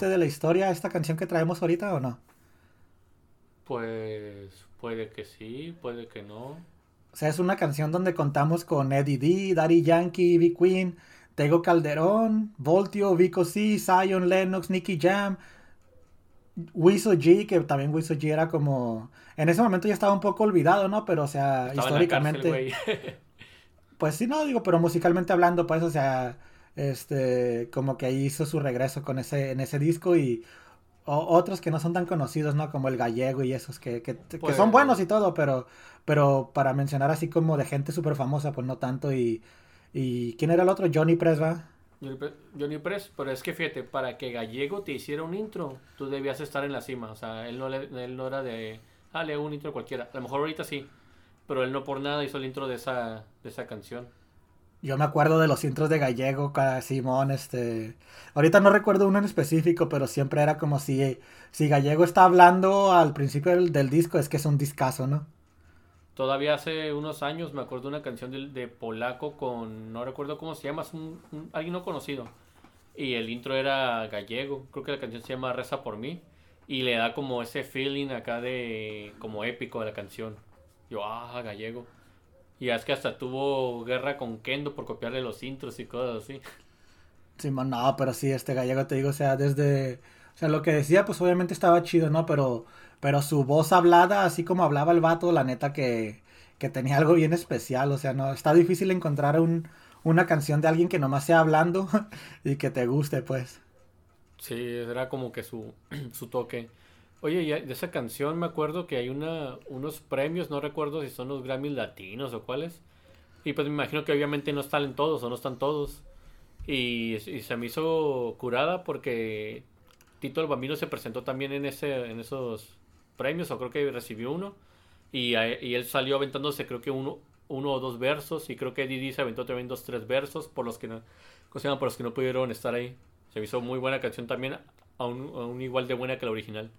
De la historia esta canción que traemos ahorita o no? Pues puede que sí, puede que no. O sea, es una canción donde contamos con Eddie D, Daddy Yankee, B Queen, Tego Calderón, Voltio, Vico C, Zion, Lennox, Nicky Jam, Wiso G, que también Wiso G era como... En ese momento ya estaba un poco olvidado, ¿no? Pero, o sea, Estaba en la históricamente... cárcel. Pues sí, no, digo, pero musicalmente hablando, pues, o sea, este, como que ahí hizo su regreso con ese, en ese disco y o- otros que no son tan conocidos, ¿no? Como el gallego y esos que, que, que Pues- son buenos y todo, pero, pero para mencionar así como de gente súper famosa, pues no tanto y, y ¿quién era el otro? Johnny Press, ¿va? Johnny Press, Johnny Press, pero es que fíjate, para que Gallego te hiciera un intro, tú debías estar en la cima. O sea, él no, le- él no era de, ah, le hago un intro cualquiera. A lo mejor ahorita sí, pero él no por nada hizo el intro de esa, de esa canción. Yo me acuerdo de los intros de Gallego, Simón, este... Ahorita no recuerdo uno en específico, pero siempre era como si, si Gallego está hablando al principio del, del disco, es que es un discazo, ¿no? Todavía hace unos años me acuerdo de una canción de, Polaco con, no recuerdo cómo se llama, es un- alguien no conocido. Y el intro era gallego, creo que la canción se llama Reza por mí. Y le da como ese feeling acá de, como épico de la canción. Yo, ah, gallego. Y es que hasta tuvo guerra con Kendo por copiarle los intros y cosas así. Simón, no, pero sí, este gallego te digo, o sea, desde, o sea, lo que decía, pues obviamente estaba chido, ¿no? Pero, pero su voz hablada, así como hablaba el vato, la neta que, que tenía algo bien especial, o sea, no, está difícil encontrar un, una canción de alguien que nomás sea hablando y que te guste, pues. Sí, era como que su, su toque. Oye, de esa canción me acuerdo que hay una, unos premios, no recuerdo si son los Grammys latinos o cuáles. Y pues me imagino que obviamente no están todos o no están todos. Y, se me hizo curada porque Tito el Bambino se presentó también en esos premios, o creo que recibió uno. Y, él salió aventándose creo que uno, o dos versos. Y creo que Didi se aventó también dos, tres versos por los que no. Por los que no pudieron estar ahí. Se me hizo muy buena canción también, aún, aún igual de buena que la original.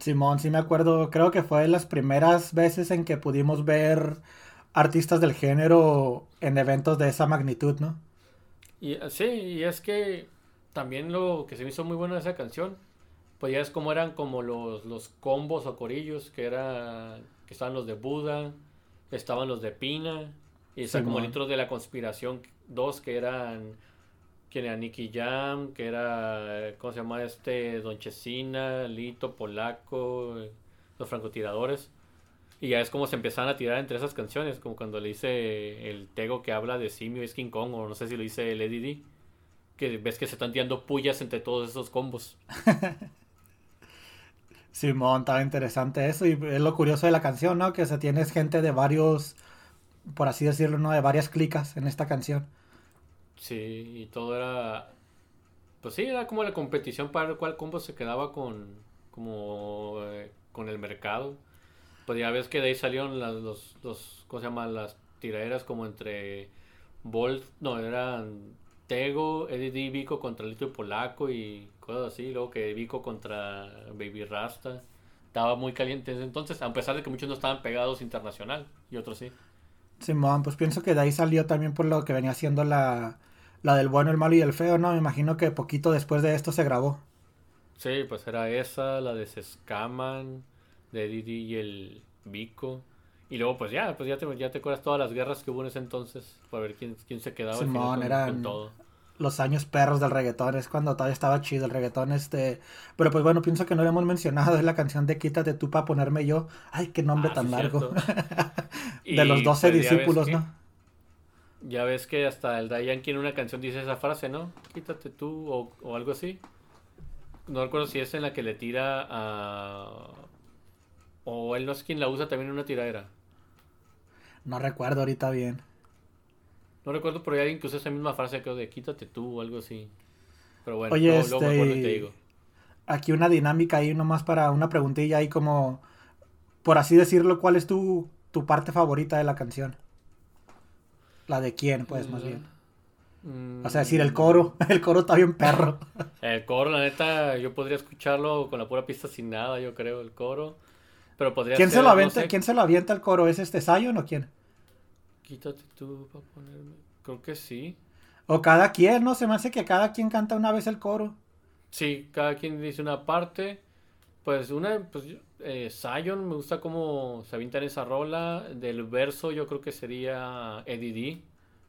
Simón, sí me acuerdo, creo que fue las primeras veces en que pudimos ver artistas del género en eventos de esa magnitud, ¿no? Y eh, sí, y es que también lo que se me hizo muy bueno de esa canción, pues ya es como eran como los, los combos o corillos, que era que estaban los de Buda, estaban los de Pina, y está como el Simón. intro de la conspiración 2, que eran que era Nicky Jam, que era, ¿cómo se llama este? Don Chesina, Lito, Polaco, los francotiradores. Y ya es como se empezaban a tirar entre esas canciones, como cuando le dice el Tego que habla de Simio es King Kong, o no sé si lo dice el Eddie que ves que se están tirando pullas entre todos esos combos. Simón, estaba interesante eso y es lo curioso de la canción, ¿no? Que se tienes gente de varios, por así decirlo, ¿no? De varias clicas en esta canción. Sí, y todo era, pues sí, era como la competición para ver cuál combo se quedaba con, como, eh, con el mercado. Pues ya ves que de ahí salieron las, los, los, ¿cómo se llama? Las tiraderas como entre Bolt, no, eran Tego, Eddie D, Vico contra Lito y Polaco y cosas así. Luego que Vico contra Baby Rasta. Estaba muy caliente desde entonces, a pesar de que muchos no estaban pegados internacional y otros sí. Simón, pues pienso que de ahí salió también por lo que venía siendo la, la del bueno, el malo y el feo, ¿no? Me imagino que poquito después de esto se grabó. Sí, pues era esa, la de Se Escaman, de Didi y el Vico. Y luego, pues ya, pues ya te, ya te acuerdas todas las guerras que hubo en ese entonces, para ver quién, quién se quedaba Simón, con, eran- con todo. Los años perros del reggaetón, es cuando todavía estaba chido el reggaetón, este... Pero pues bueno, pienso que no lo hemos mencionado, es la canción de Quítate tú para ponerme yo. Ay, qué nombre Ah, tan sí, largo. de los 12 pues, discípulos, ¿no? Ya ves que hasta el Dayan en una canción dice esa frase, ¿no? Quítate tú o, o algo así. No recuerdo si es en la que le tira a... O él no es quien la usa también en una tiradera. No recuerdo ahorita bien. No recuerdo, pero hay alguien que usa esa misma frase creo de quítate tú o algo así. Pero bueno, Oye, luego, luego me acuerdo y te este, digo. Aquí una dinámica ahí nomás para una preguntilla ahí como... Por así decirlo, ¿cuál es tu, tu parte favorita de la canción? La de quién, pues, más bien. Mm, O sea, decir el coro. El coro está bien perro. El coro, la neta, yo podría escucharlo con la pura pista sin nada, yo creo, el coro. Pero podría ¿Quién ser, se lo no avienta, sé, ¿quién se lo avienta el coro? ¿Es este Zion o quién? Quítate tú para ponerme. Creo que sí. O cada quien, ¿no? Se me hace que cada quien canta una vez el coro. Sí, cada quien dice una parte. Pues una, pues eh, Zion, me gusta cómo se avienta en esa rola. Del verso yo creo que sería Eddie D.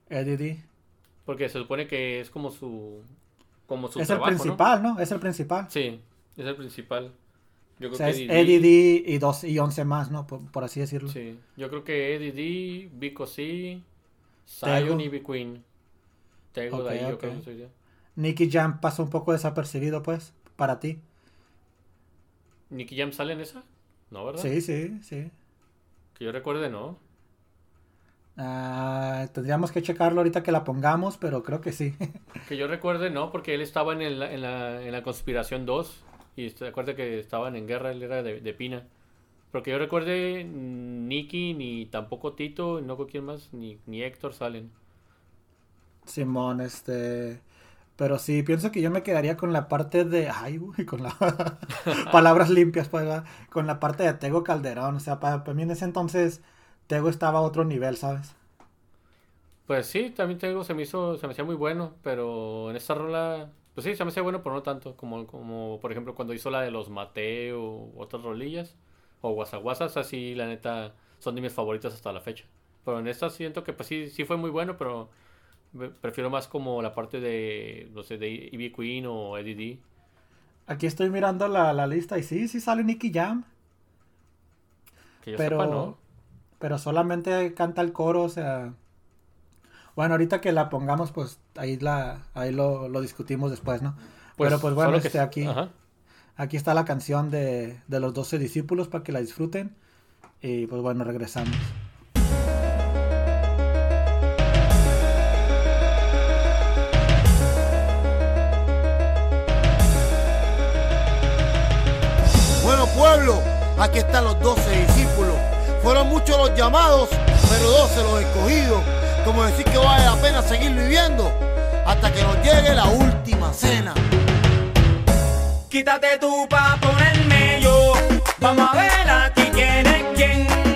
Eddie D. Porque se supone que es como su... Como su Es trabajo, el principal, ¿no? Es el principal. Sí, es el principal. Yo creo O sea, que es Eddie D. Y, dos, y 11 más, ¿no? Por, por así decirlo. Sí, yo creo que Eddie D, Vico C. Zion y B Queen. Tego Ok, de ahí, yo creo que. Nicky Jam pasó un poco desapercibido, pues, para ti. ¿Nicky Jam sale en esa? ¿No, verdad? Sí, sí, sí. Que yo recuerde, no. Ah, tendríamos que checarlo ahorita que la pongamos, pero creo que sí. Que yo recuerde, no, porque él estaba en, el- en, la, en la Conspiración 2. Y se acuerda que estaban en guerra, él era de, de Pina. Porque yo recuerde, Nicky, ni tampoco Tito, no con quién más, ni, ni Héctor salen. Simón, este... Pero sí, pienso que yo me quedaría con la parte de... Ay, uy, con las palabras limpias, pues. Con la parte de Tego Calderón. O sea, para, para mí en ese entonces Tego estaba a otro nivel, ¿sabes? Pues sí, también tengo, se me hizo, se me hacía muy bueno, pero en esta rola, pues sí, se me hacía bueno, pero no tanto, como, como por ejemplo cuando hizo la de los Mateo o otras rolillas, o Guasaguasas, así la neta son de mis favoritas hasta la fecha. Pero en esta siento que pues sí, sí fue muy bueno, pero prefiero más como la parte de, no sé, de Ivy Queen o Eddie D. Aquí estoy mirando la, la lista y sí, sí sale Nicky Jam. Que yo Pero, sepa, ¿no? pero solamente canta el coro, o sea... Bueno, ahorita que la pongamos, pues ahí la ahí lo, lo discutimos después, ¿no? pero pues bueno, que este, aquí, Ajá. aquí está la canción de, de los 12 discípulos para que la disfruten. Y pues bueno, regresamos. Aquí están los doce discípulos. Fueron muchos los llamados, pero doce los escogidos. Como decir que vale la pena seguir viviendo hasta que nos llegue la última cena. Quítate tú pa' ponerme yo. Vamos a ver aquí quién es quién.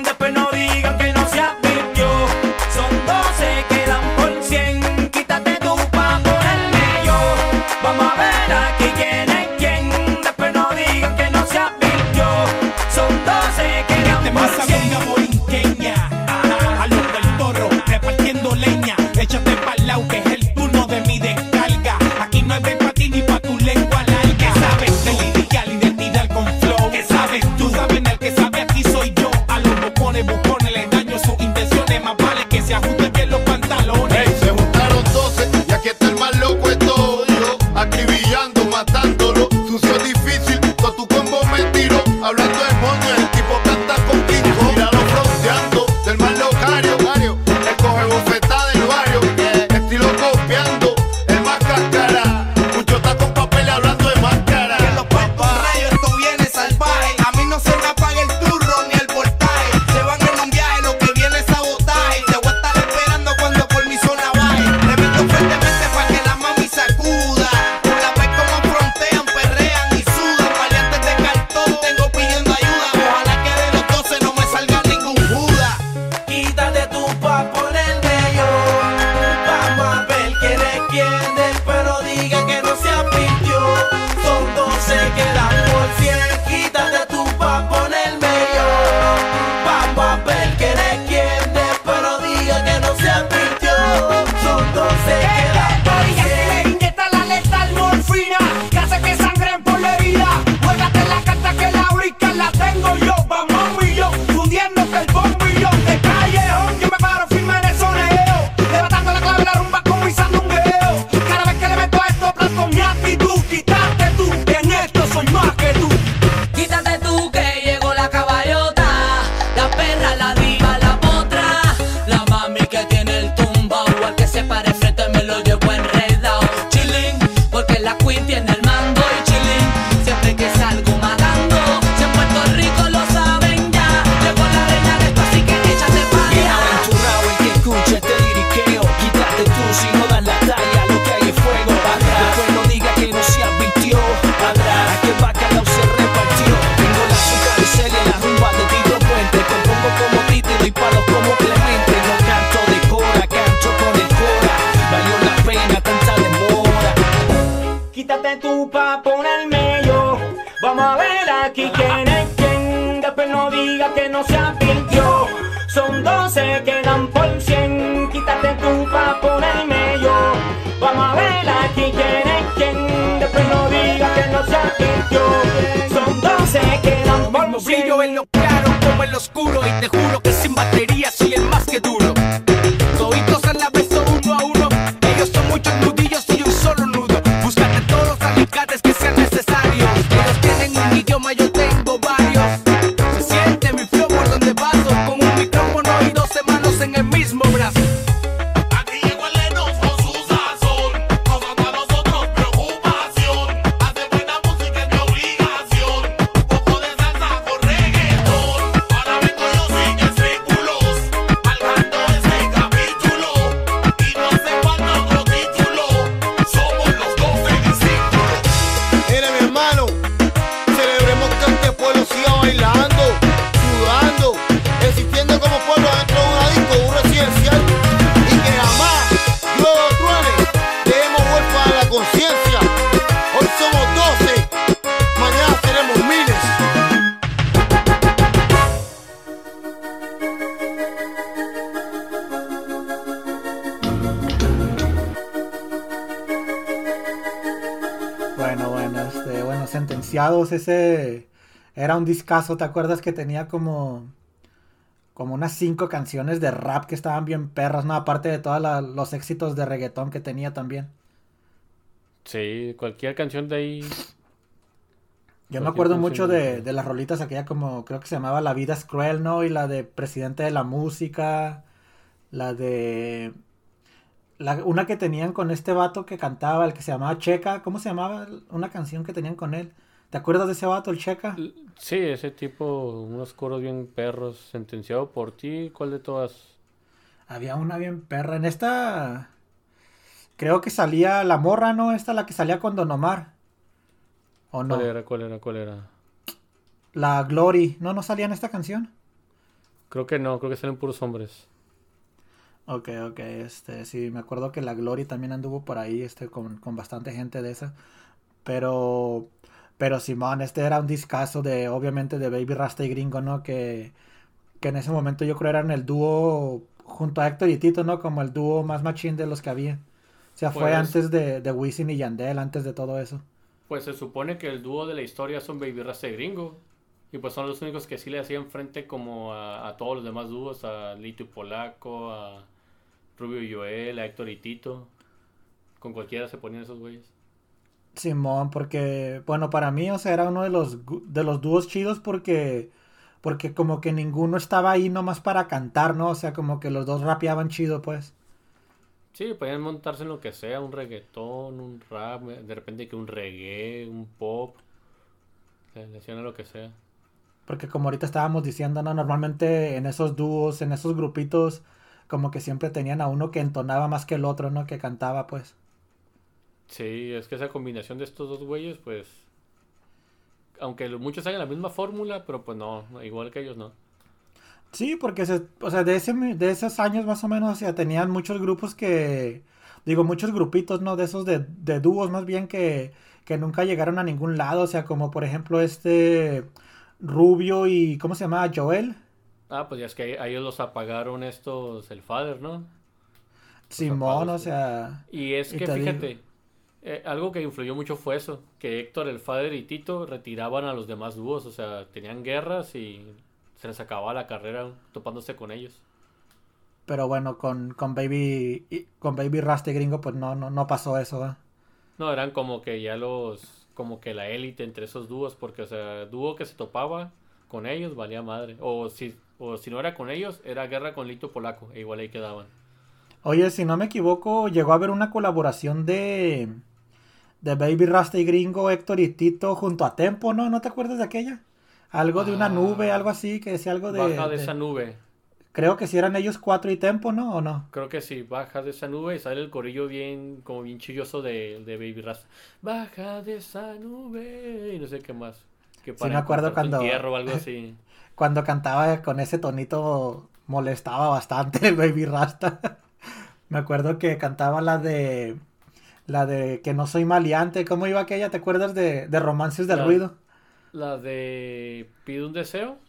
fuiste tú pa' ponerme yo. Vamos a ver aquí quién es quién. Después no digas que no se advirtió. Son 12 que dan por 100. Quítate tú pa' ponerme yo. Vamos a ver aquí quién es quién. Después no digas que no se advirtió. Son 12 que dan por 100. brillo en lo claro como en lo oscuro. Y te juro que sin batería soy el más que duro. Era un discazo, ¿te acuerdas que tenía como como unas cinco canciones de rap que estaban bien perras, no? Aparte de todos los éxitos de reggaetón que tenía también. Sí, cualquier canción de ahí. Yo me acuerdo mucho de de las rolitas aquella como, creo que se llamaba La vida es cruel, ¿no? Y la de Presidente de la Música, la de... La, una que tenían con este vato que cantaba, el que se llamaba Checa, ¿cómo se llamaba? Una canción que tenían con él. ¿Te acuerdas de ese vato, el Checa? Sí, ese tipo, unos coros bien perros, sentenciado por ti. ¿Cuál de todas? Había una bien perra. En esta. Creo que salía la morra, ¿no? Esta la que salía con Don Omar. ¿O no? ¿Cuál era? ¿Cuál era? ¿Cuál era? La Glory. ¿No? ¿No salía en esta canción? Creo que no, creo que salen puros hombres. Ok, ok. Este, sí, me acuerdo que la Glory también anduvo por ahí, este, con, con bastante gente de esa. Pero. Pero Simón, este era un discazo de, obviamente, de Baby Rasta y Gringo, ¿no? Que, que en ese momento yo creo eran el dúo junto a Héctor y Tito, ¿no? Como el dúo más machín de los que había. O sea, fue Pues- antes de, de Wisin y Yandel, antes de todo eso. Pues se supone que el dúo de la historia son Baby Rasta y Gringo. Y pues son los únicos que sí le hacían frente como a, a todos los demás dúos, a Lito y Polaco, a Rubio y Joel, a Héctor y Tito. Con cualquiera se ponían esos güeyes. Simón, porque, bueno, para mí, o sea, era uno de los, de los dúos chidos porque, porque como que ninguno estaba ahí nomás para cantar, ¿no? O sea, como que los dos rapeaban chido, pues. Sí, podían montarse en lo que sea, un reggaetón, un rap, de repente que un reggae, un pop. Le hacían lo que sea. Porque como ahorita estábamos diciendo, ¿no? Normalmente en esos dúos, en esos grupitos, como que siempre tenían a uno que entonaba más que el otro, ¿no? Que cantaba, pues. Sí, es que esa combinación de estos dos güeyes, pues. Aunque muchos hagan la misma fórmula, pero pues no, igual que ellos no. Sí, porque, se, o sea, de, ese, de esos años más o menos, o sea, tenían muchos grupos que, digo, muchos grupitos, ¿no? De esos de, de dúos más bien que, que nunca llegaron a ningún lado, o sea, como por ejemplo este Rubio y, ¿cómo se llama? Joel. Ah, pues ya es que a ellos los apagaron estos, el Father, ¿no? Simón, o sea... Y es que digo- fíjate, eh, algo que influyó mucho fue eso, que Héctor, el Father y Tito retiraban a los demás dúos, o sea, tenían guerras y se les acababa la carrera topándose con ellos. Pero bueno, con, con Baby y- con Baby Rasta y Gringo, pues no, no, no pasó eso, ¿eh? No, eran como que ya los, como que la élite entre esos dúos, porque, o sea, dúo que se topaba con ellos valía madre. O si, o si no era con ellos, era guerra con Lito Polaco, e igual ahí quedaban. Oye, si no me equivoco, llegó a haber una colaboración de, de Baby Rasta y Gringo, Héctor y Tito junto a Tempo, ¿no? ¿No te acuerdas de aquella? Algo de una Ah. nube, algo así, que decía algo de... Baja de de- esa nube. Creo que si eran ellos cuatro y Tempo, ¿no? ¿O no? Creo que sí, baja de esa nube y sale el corillo bien, como bien chilloso de, de Baby Rasta. Baja de esa nube y no sé qué más. Que Sí, para me acuerdo cuando- o algo así. Cuando cantaba con ese tonito molestaba bastante el Baby Rasta. me acuerdo que cantaba la de... La de que no soy maleante. ¿Cómo iba aquella? ¿Te acuerdas de, de Romances del La- Ruido? La de Pide un deseo.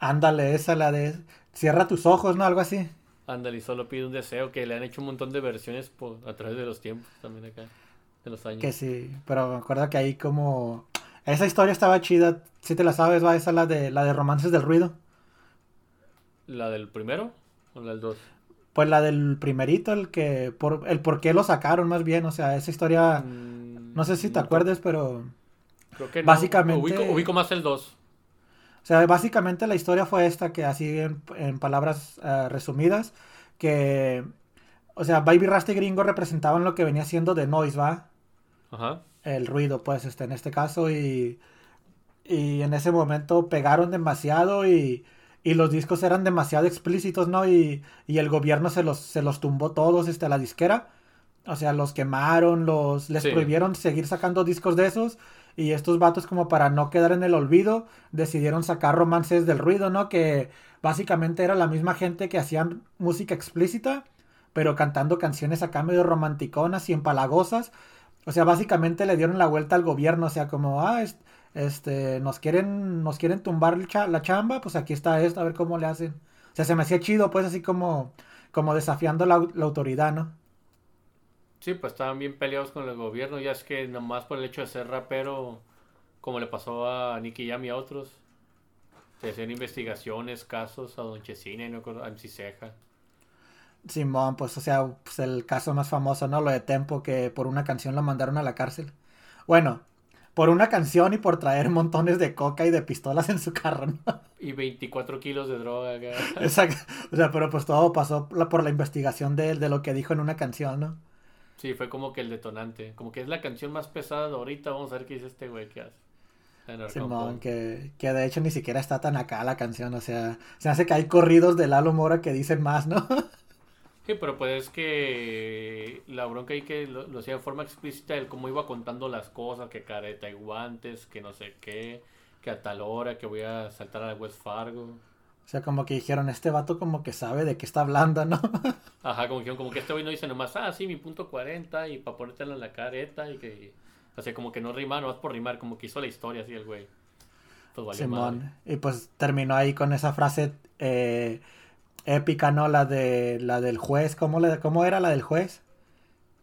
Ándale, esa la de Cierra tus ojos, ¿no? Algo así. Ándale, y solo pide un deseo. Que le han hecho un montón de versiones por, a través de los tiempos también acá. De los años. Que sí, pero me acuerdo que ahí como... Esa historia estaba chida, si te la sabes, va esa la de la de Romances del Ruido. ¿La del primero o la del dos? Pues la del primerito, el que por el por qué lo sacaron más bien, o sea, esa historia Mm, no sé si te no, acuerdes, pero Creo que no. básicamente- Ubico, ubico más el 2. O sea, básicamente la historia fue esta, que así en, en palabras eh, resumidas, que, o sea, Baby Rasta y Gringo representaban lo que venía siendo The Noise, ¿va? Ajá. El ruido, pues, este, en este caso, y, y en ese momento pegaron demasiado y, y los discos eran demasiado explícitos, ¿no? Y, y el gobierno se los, se los tumbó todos, este, a la disquera. O sea, los quemaron, los, les Sí. prohibieron seguir sacando discos de esos. Y estos vatos, como para no quedar en el olvido, decidieron sacar romances del ruido, ¿no? Que básicamente era la misma gente que hacían música explícita, pero cantando canciones acá medio romanticonas y empalagosas. O sea, básicamente le dieron la vuelta al gobierno, o sea, como, ah, es- este, nos quieren, nos quieren tumbar la chamba, pues aquí está esto, a ver cómo le hacen. O sea, se me hacía chido, pues, así como, como desafiando la, la autoridad, ¿no? Sí, pues estaban bien peleados con el gobierno. Ya es que nomás por el hecho de ser rapero, como le pasó a Nicky Jam y a otros, se hacían investigaciones, casos a Don Chesina y no a MC Ceja. Simón, pues, o sea, pues el caso más famoso, ¿no? Lo de Tempo, que por una canción lo mandaron a la cárcel. Bueno, por una canción y por traer montones de coca y de pistolas en su carro, ¿no? Y 24 kilos de droga. Exacto. O sea, pero pues todo pasó por la investigación de, de lo que dijo en una canción, ¿no? Sí, fue como que el detonante. Como que es la canción más pesada de ahorita. Vamos a ver qué dice este güey que hace. Simón, que, que de hecho ni siquiera está tan acá la canción, o sea, se hace que hay corridos de Lalo Mora que dicen más, ¿no? Sí, pero pues es que la bronca ahí que lo, lo hacía de forma explícita, el cómo iba contando las cosas, que careta y guantes, que no sé qué, que a tal hora, que voy a saltar a West Fargo. O sea, como que dijeron, este vato como que sabe de qué está hablando, ¿no? Ajá, como que, como que este güey no dice nomás, ah, sí, mi punto 40 y para ponértelo en la careta y que... O sea, como que no rima, nomás por rimar, como que hizo la historia así el güey. Pues valió madre. Simón. Y pues terminó ahí con esa frase eh, épica, ¿no? La de la del juez, ¿cómo, le, ¿cómo era la del juez?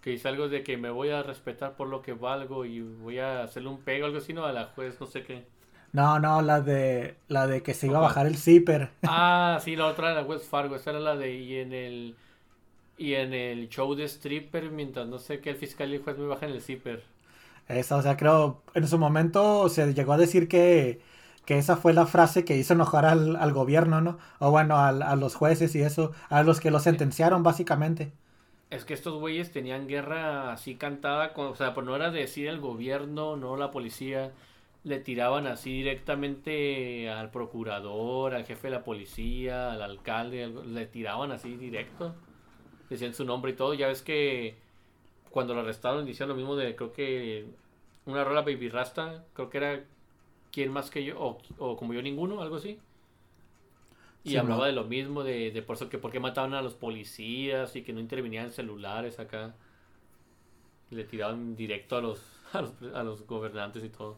Que dice algo de que me voy a respetar por lo que valgo y voy a hacerle un pego, algo así, no, a la juez, no sé qué. No, no, la de la de que se iba a bajar el zipper. Ah, sí, la otra era la West Fargo, esa era la de y en el y en el show de stripper mientras no sé qué el fiscal y el juez me bajan el zipper. Esa, o sea, creo, en su momento se llegó a decir que, que esa fue la frase que hizo enojar al, al gobierno, ¿no? O bueno, al- a los jueces y eso, a los que lo sentenciaron básicamente. Es que estos güeyes tenían guerra así cantada, con, o sea, pues no era de decir el gobierno, no la policía, le tiraban así directamente al procurador, al jefe de la policía, al alcalde, al- le tiraban así directo, decían su nombre y todo, ya ves que cuando lo arrestaron hicieron lo mismo de, creo que una rola Baby Rasta, creo que era quién más que yo, o, o como yo ninguno, algo así. Y Sí, hablaba de lo mismo, de, de por eso que por qué mataban a los policías y que no intervenían celulares acá. Le tiraban directo a los, a los, a los gobernantes y todo.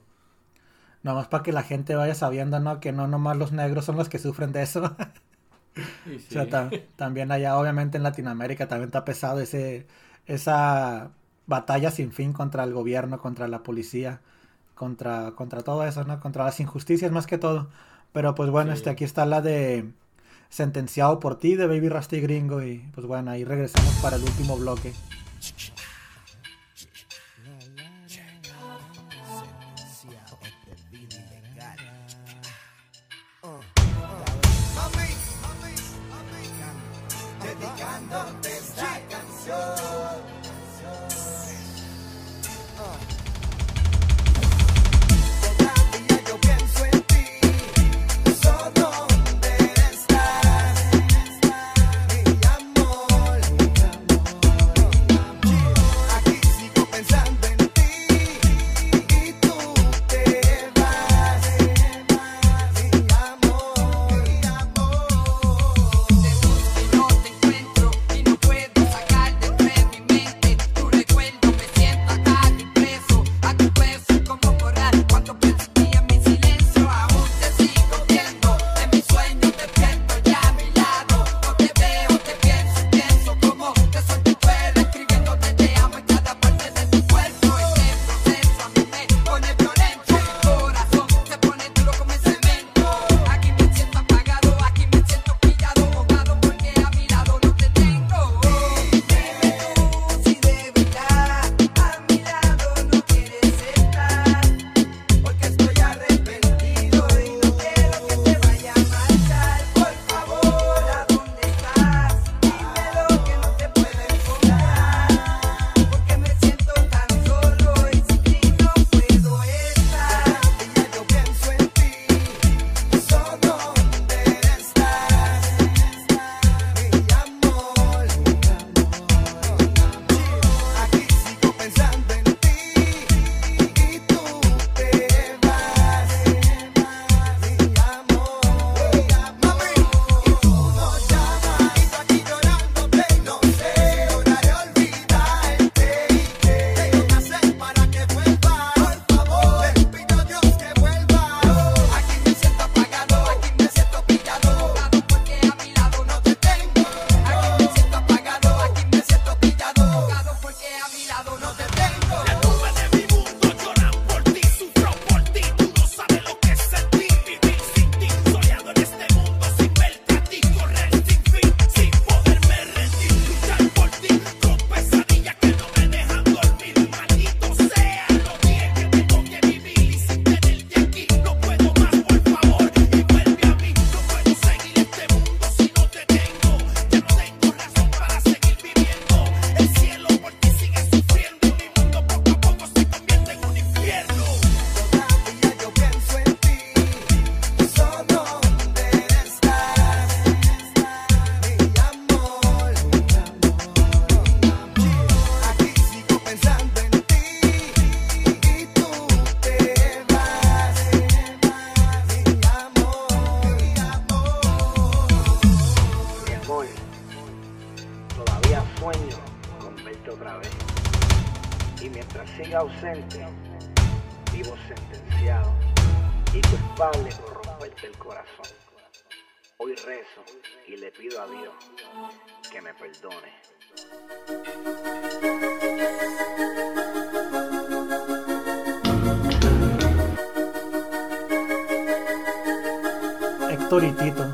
Nomás para que la gente vaya sabiendo, ¿no? Que no nomás los negros son los que sufren de eso. O sea, también allá, obviamente en Latinoamérica, también está pesado ese, esa batalla sin fin contra el gobierno, contra la policía, contra, contra todo eso, ¿no? Contra las injusticias más que todo. Pero pues bueno, Sí. este, aquí está la de Sentenciado por ti, de Baby Rasta y Gringo. Y pues bueno, ahí regresamos para el último bloque. Dedicándote que me perdone. Héctor y Tito,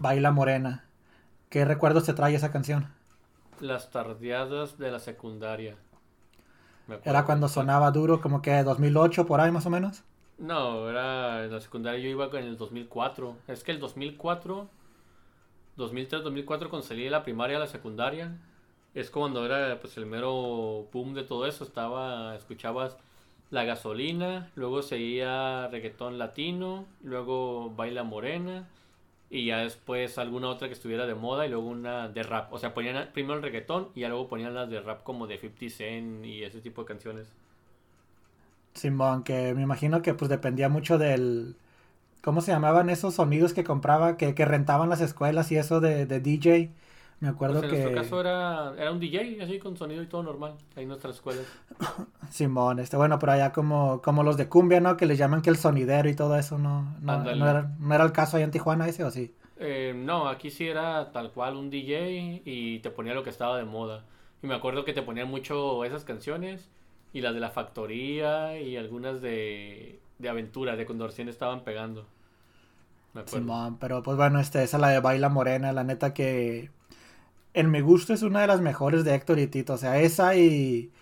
Baila Morena. ¿Qué recuerdos te trae esa canción? Las tardeadas de la secundaria. Era cuando sonaba duro, como que 2008 por ahí más o menos. No, era en la secundaria yo iba en el 2004. Es que el 2004, 2003, 2004 cuando salí de la primaria a la secundaria, es cuando era pues el mero boom de todo eso. Estaba, escuchabas la gasolina, luego seguía reggaetón latino, luego baila morena y ya después alguna otra que estuviera de moda y luego una de rap. O sea, ponían primero el reggaetón y ya luego ponían las de rap como de 50 Cent y ese tipo de canciones. Simón, que me imagino que pues dependía mucho del... ¿Cómo se llamaban esos sonidos que compraba, que, que rentaban las escuelas y eso de, de DJ? Me acuerdo Pues en que... nuestro caso era, era un DJ, así con sonido y todo normal, ahí en nuestras escuelas. Simón, este, bueno, pero allá como, como los de cumbia, ¿no? Que les llaman que el sonidero y todo eso, ¿no? No, no, era, no era el caso allá en Tijuana ese o sí. Eh, no, aquí sí era tal cual un DJ y te ponía lo que estaba de moda. Y me acuerdo que te ponían mucho esas canciones y las de la factoría y algunas de, de aventura, de cuando recién estaban pegando. Simón, pero pues bueno, este, esa la de Baila Morena, la neta que en mi gusto es una de las mejores de Héctor y Tito. O sea, esa y,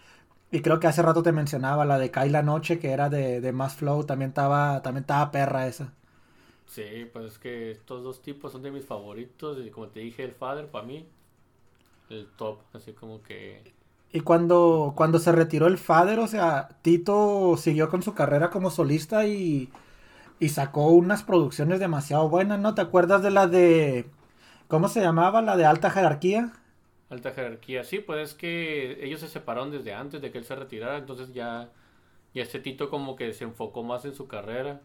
y creo que hace rato te mencionaba la de Cae la Noche, que era de, de Más Flow, también estaba, también estaba perra esa. Sí, pues es que estos dos tipos son de mis favoritos y como te dije, el Father para mí, el top, así como que... Y cuando, cuando se retiró el Fader, o sea, Tito siguió con su carrera como solista y, y sacó unas producciones demasiado buenas, ¿no? ¿Te acuerdas de la de... ¿Cómo se llamaba? La de alta jerarquía. Alta jerarquía, sí, pues es que ellos se separaron desde antes de que él se retirara, entonces ya, ya este Tito como que se enfocó más en su carrera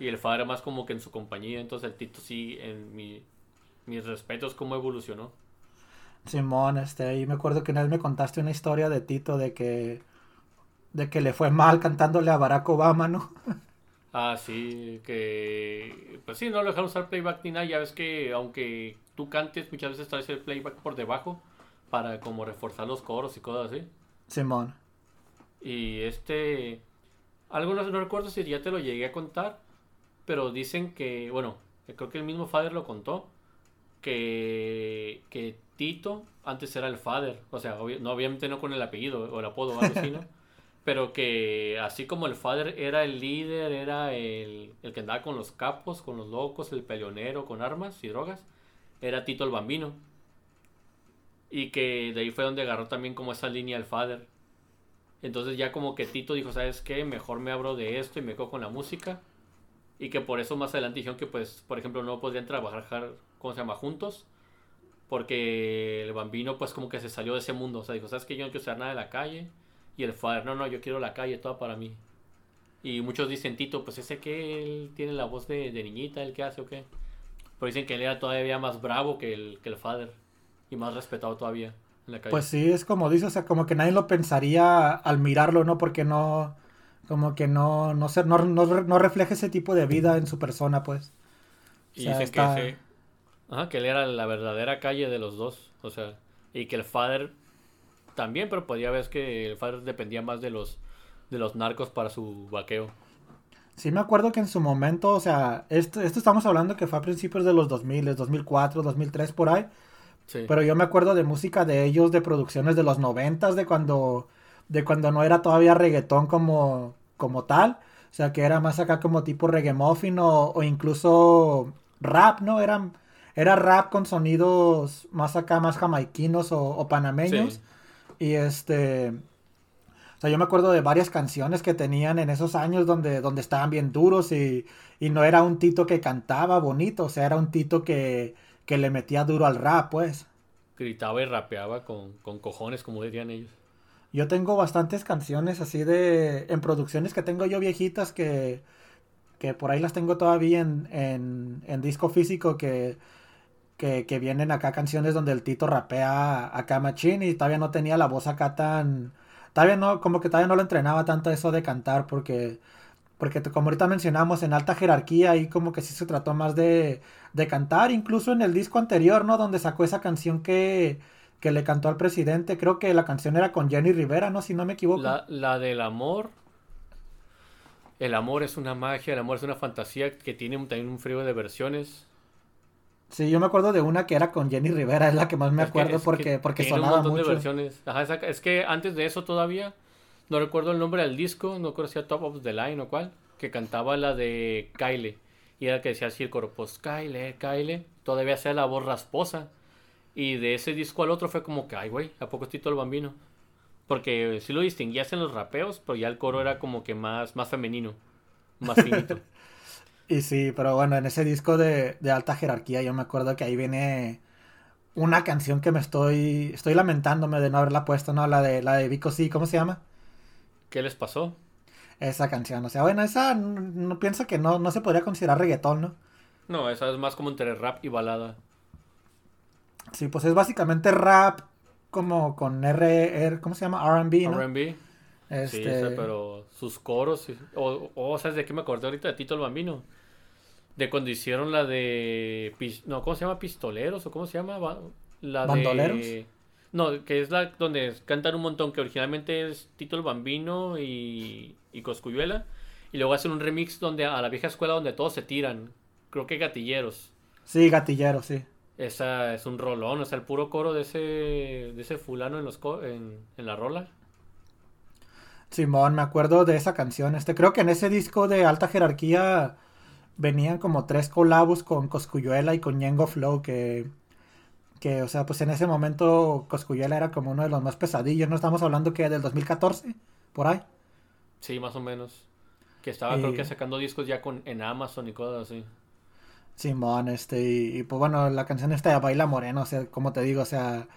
y el Father más como que en su compañía, entonces el Tito sí, en mi, mis respetos, cómo evolucionó. Simón, este, ahí me acuerdo que una vez me contaste una historia de Tito de que, de que le fue mal cantándole a Barack Obama, ¿no? Ah, sí, que pues sí, no lo dejaron usar playback ni nada, ya ves que aunque tú cantes, muchas veces traes el playback por debajo para como reforzar los coros y cosas así. Simón. Y este, algo no, recuerdo si ya te lo llegué a contar, pero dicen que, bueno, creo que el mismo Father lo contó, que, que Tito antes era el Father, o sea, obvi- no, obviamente no con el apellido o el apodo o algo así, ¿no? Pero que así como el Father era el líder, era el, el que andaba con los capos, con los locos, el peleonero, con armas y drogas, era Tito el Bambino. Y que de ahí fue donde agarró también como esa línea el Father. Entonces ya como que Tito dijo, ¿sabes qué? Mejor me abro de esto y me quedo con la música. Y que por eso más adelante dijeron que pues, por ejemplo, no podrían trabajar, ¿cómo se llama? Juntos. Porque el bambino pues como que se salió de ese mundo. O sea, dijo, ¿sabes qué? Yo no quiero hacer nada de la calle. Y el father, no, no, yo quiero la calle, toda para mí. Y muchos dicen, Tito, pues ese que él tiene la voz de, de niñita, ¿el qué hace o qué? Pero dicen que él era todavía más bravo que el, que el father. Y más respetado todavía en la calle. Pues sí, es como dices, o sea, como que nadie lo pensaría al mirarlo, ¿no? Porque no, como que no, no, se, no, no, no refleja ese tipo de vida en su persona, pues. O Y sea, dicen está- que, ese- ajá, que él era la verdadera calle de los dos. O sea, y que el father también, pero podía ver que el father dependía más de los, de los narcos para su vaqueo. Sí me acuerdo que en su momento, o sea, esto, esto estamos hablando que fue a principios de los 2000, 2004, 2003, por ahí. Sí. Pero yo me acuerdo de música de ellos, de producciones de los noventas, de cuando, de cuando no era todavía reggaetón como, como tal. O sea, que era más acá como tipo reggae muffin o, o incluso rap, ¿no? Era, era rap con sonidos más acá, más jamaiquinos o, o panameños. Sí. Y este... O sea, yo me acuerdo de varias canciones que tenían en esos años donde, donde estaban bien duros y, y no era un Tito que cantaba bonito, o sea, era un Tito que, que le metía duro al rap, pues. Gritaba y rapeaba con, con cojones, como dirían ellos. Yo tengo bastantes canciones así de... en producciones que tengo yo viejitas que, que por ahí las tengo todavía en, en, en disco físico que, que, vienen acá canciones donde el Tito rapea acá machín y todavía no tenía la voz acá tan... Todavía no, como que todavía no lo entrenaba tanto eso de cantar porque Porque como ahorita mencionamos, en alta jerarquía ahí como que sí se trató más de, de cantar, incluso en el disco anterior, ¿no? Donde sacó esa canción que, que le cantó al presidente, creo que la canción era con Jenny Rivera, ¿no? Si no me equivoco. La, del amor. El amor es una magia, el amor es una fantasía que tiene también un frío de versiones. Sí, yo me acuerdo de una que era con Jenny Rivera, es la que más me Es que- acuerdo es que porque, porque tiene sonaba un montón mucho. de versiones. Ajá, esa- es que antes de eso todavía, no recuerdo el nombre del disco, no era Top of the Line o cuál, que cantaba la de Kyle. Y era que decía así el coro, pues Kyle, Kyle, todavía sea la voz rasposa. Y de ese disco al otro fue como que, ay, güey, ¿a poco es Tito el Bambino? Porque sí lo distinguías en los rapeos, pero ya el coro era como que más, más femenino, más finito. Y sí, pero bueno, en ese disco de, de alta jerarquía yo me acuerdo que ahí viene una canción que me estoy estoy lamentándome de no haberla puesto, ¿no? La de la de Vico sí, ¿cómo se llama? ¿Qué les pasó? Esa canción, o sea, bueno, esa no, no pienso que no, no se podría considerar reggaetón, ¿no? No, esa es más como entre rap y balada. Sí, pues es básicamente rap como con R, R ¿cómo se llama? R&B, ¿no? R&B. Sí, Este, esa, pero sus coros. sí. O, o, ¿sabes de qué me acordé ahorita de Tito el Bambino? De cuando hicieron la de. No, ¿cómo se llama? ¿Pistoleros? ¿O cómo se llama? La ¿Bandoleros? de. No, que es la donde cantan un montón, que originalmente es Tito el Bambino y, y Coscuyuela. Y luego hacen un remix donde a la vieja escuela donde todos se tiran. Creo que gatilleros. Sí, gatillero, sí. Esa es un rolón, o sea, el puro coro de ese, de ese fulano en, los co- en, en la rola. Simón, me acuerdo de esa canción. Este, creo que en ese disco de alta jerarquía venían como tres colabos con Coscuyuela y con Ñengo Flow, que, que, o sea, pues en ese momento Coscuyuela era como uno de los más pesadillos, ¿no? Estamos hablando que del 2014, por ahí. Sí, más o menos. Que estaba, creo Y- que sacando discos ya con, en Amazon y cosas así. Simón, este, y, y, pues bueno, la canción esta de Baila Moreno, o sea, como te digo, o sea,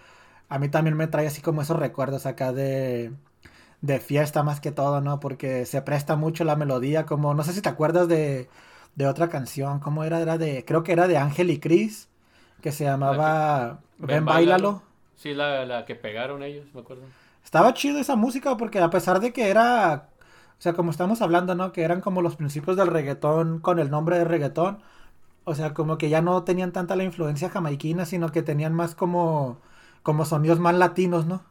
a mí también me trae así como esos recuerdos acá de, de fiesta más que todo, ¿no? Porque se presta mucho la melodía, como, no sé si te acuerdas de, de otra canción, ¿cómo era? Era de, creo que era de Ángel y Cris, que se llamaba Ven, Báilalo. Sí, la, la que pegaron ellos, me acuerdo. Estaba chido esa música porque a pesar de que era, o sea, como estamos hablando, ¿no? Que eran como los principios del reggaetón con el nombre de reggaetón. O sea, como que ya no tenían tanta la influencia jamaiquina, sino que tenían más como, como sonidos más latinos, ¿no?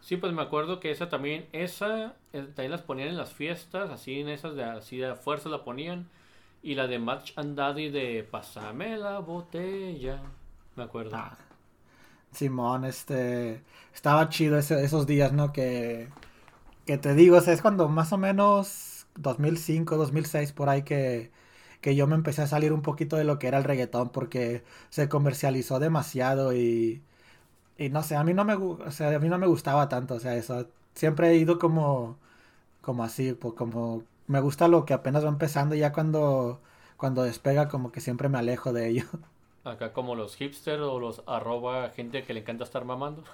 Sí, pues me acuerdo que esa también, esa eh, también las ponían en las fiestas, así en esas de así de fuerza la ponían. Y la de Match and Daddy de Pásame la botella. Me acuerdo. Ah, Simón, este, estaba chido esos días, ¿no? Que, que te digo, o sea, es cuando más o menos 2005, 2006, por ahí que, que yo me empecé a salir un poquito de lo que era el reggaetón, porque se comercializó demasiado y, y no sé, a mí no me, o sea, a mí no me gustaba tanto, o sea, eso, siempre he ido como, como así, pues como, me gusta lo que apenas va empezando, y ya cuando, cuando despega como que siempre me alejo de ello. Acá como los hipsters o los arroba gente que le encanta estar mamando.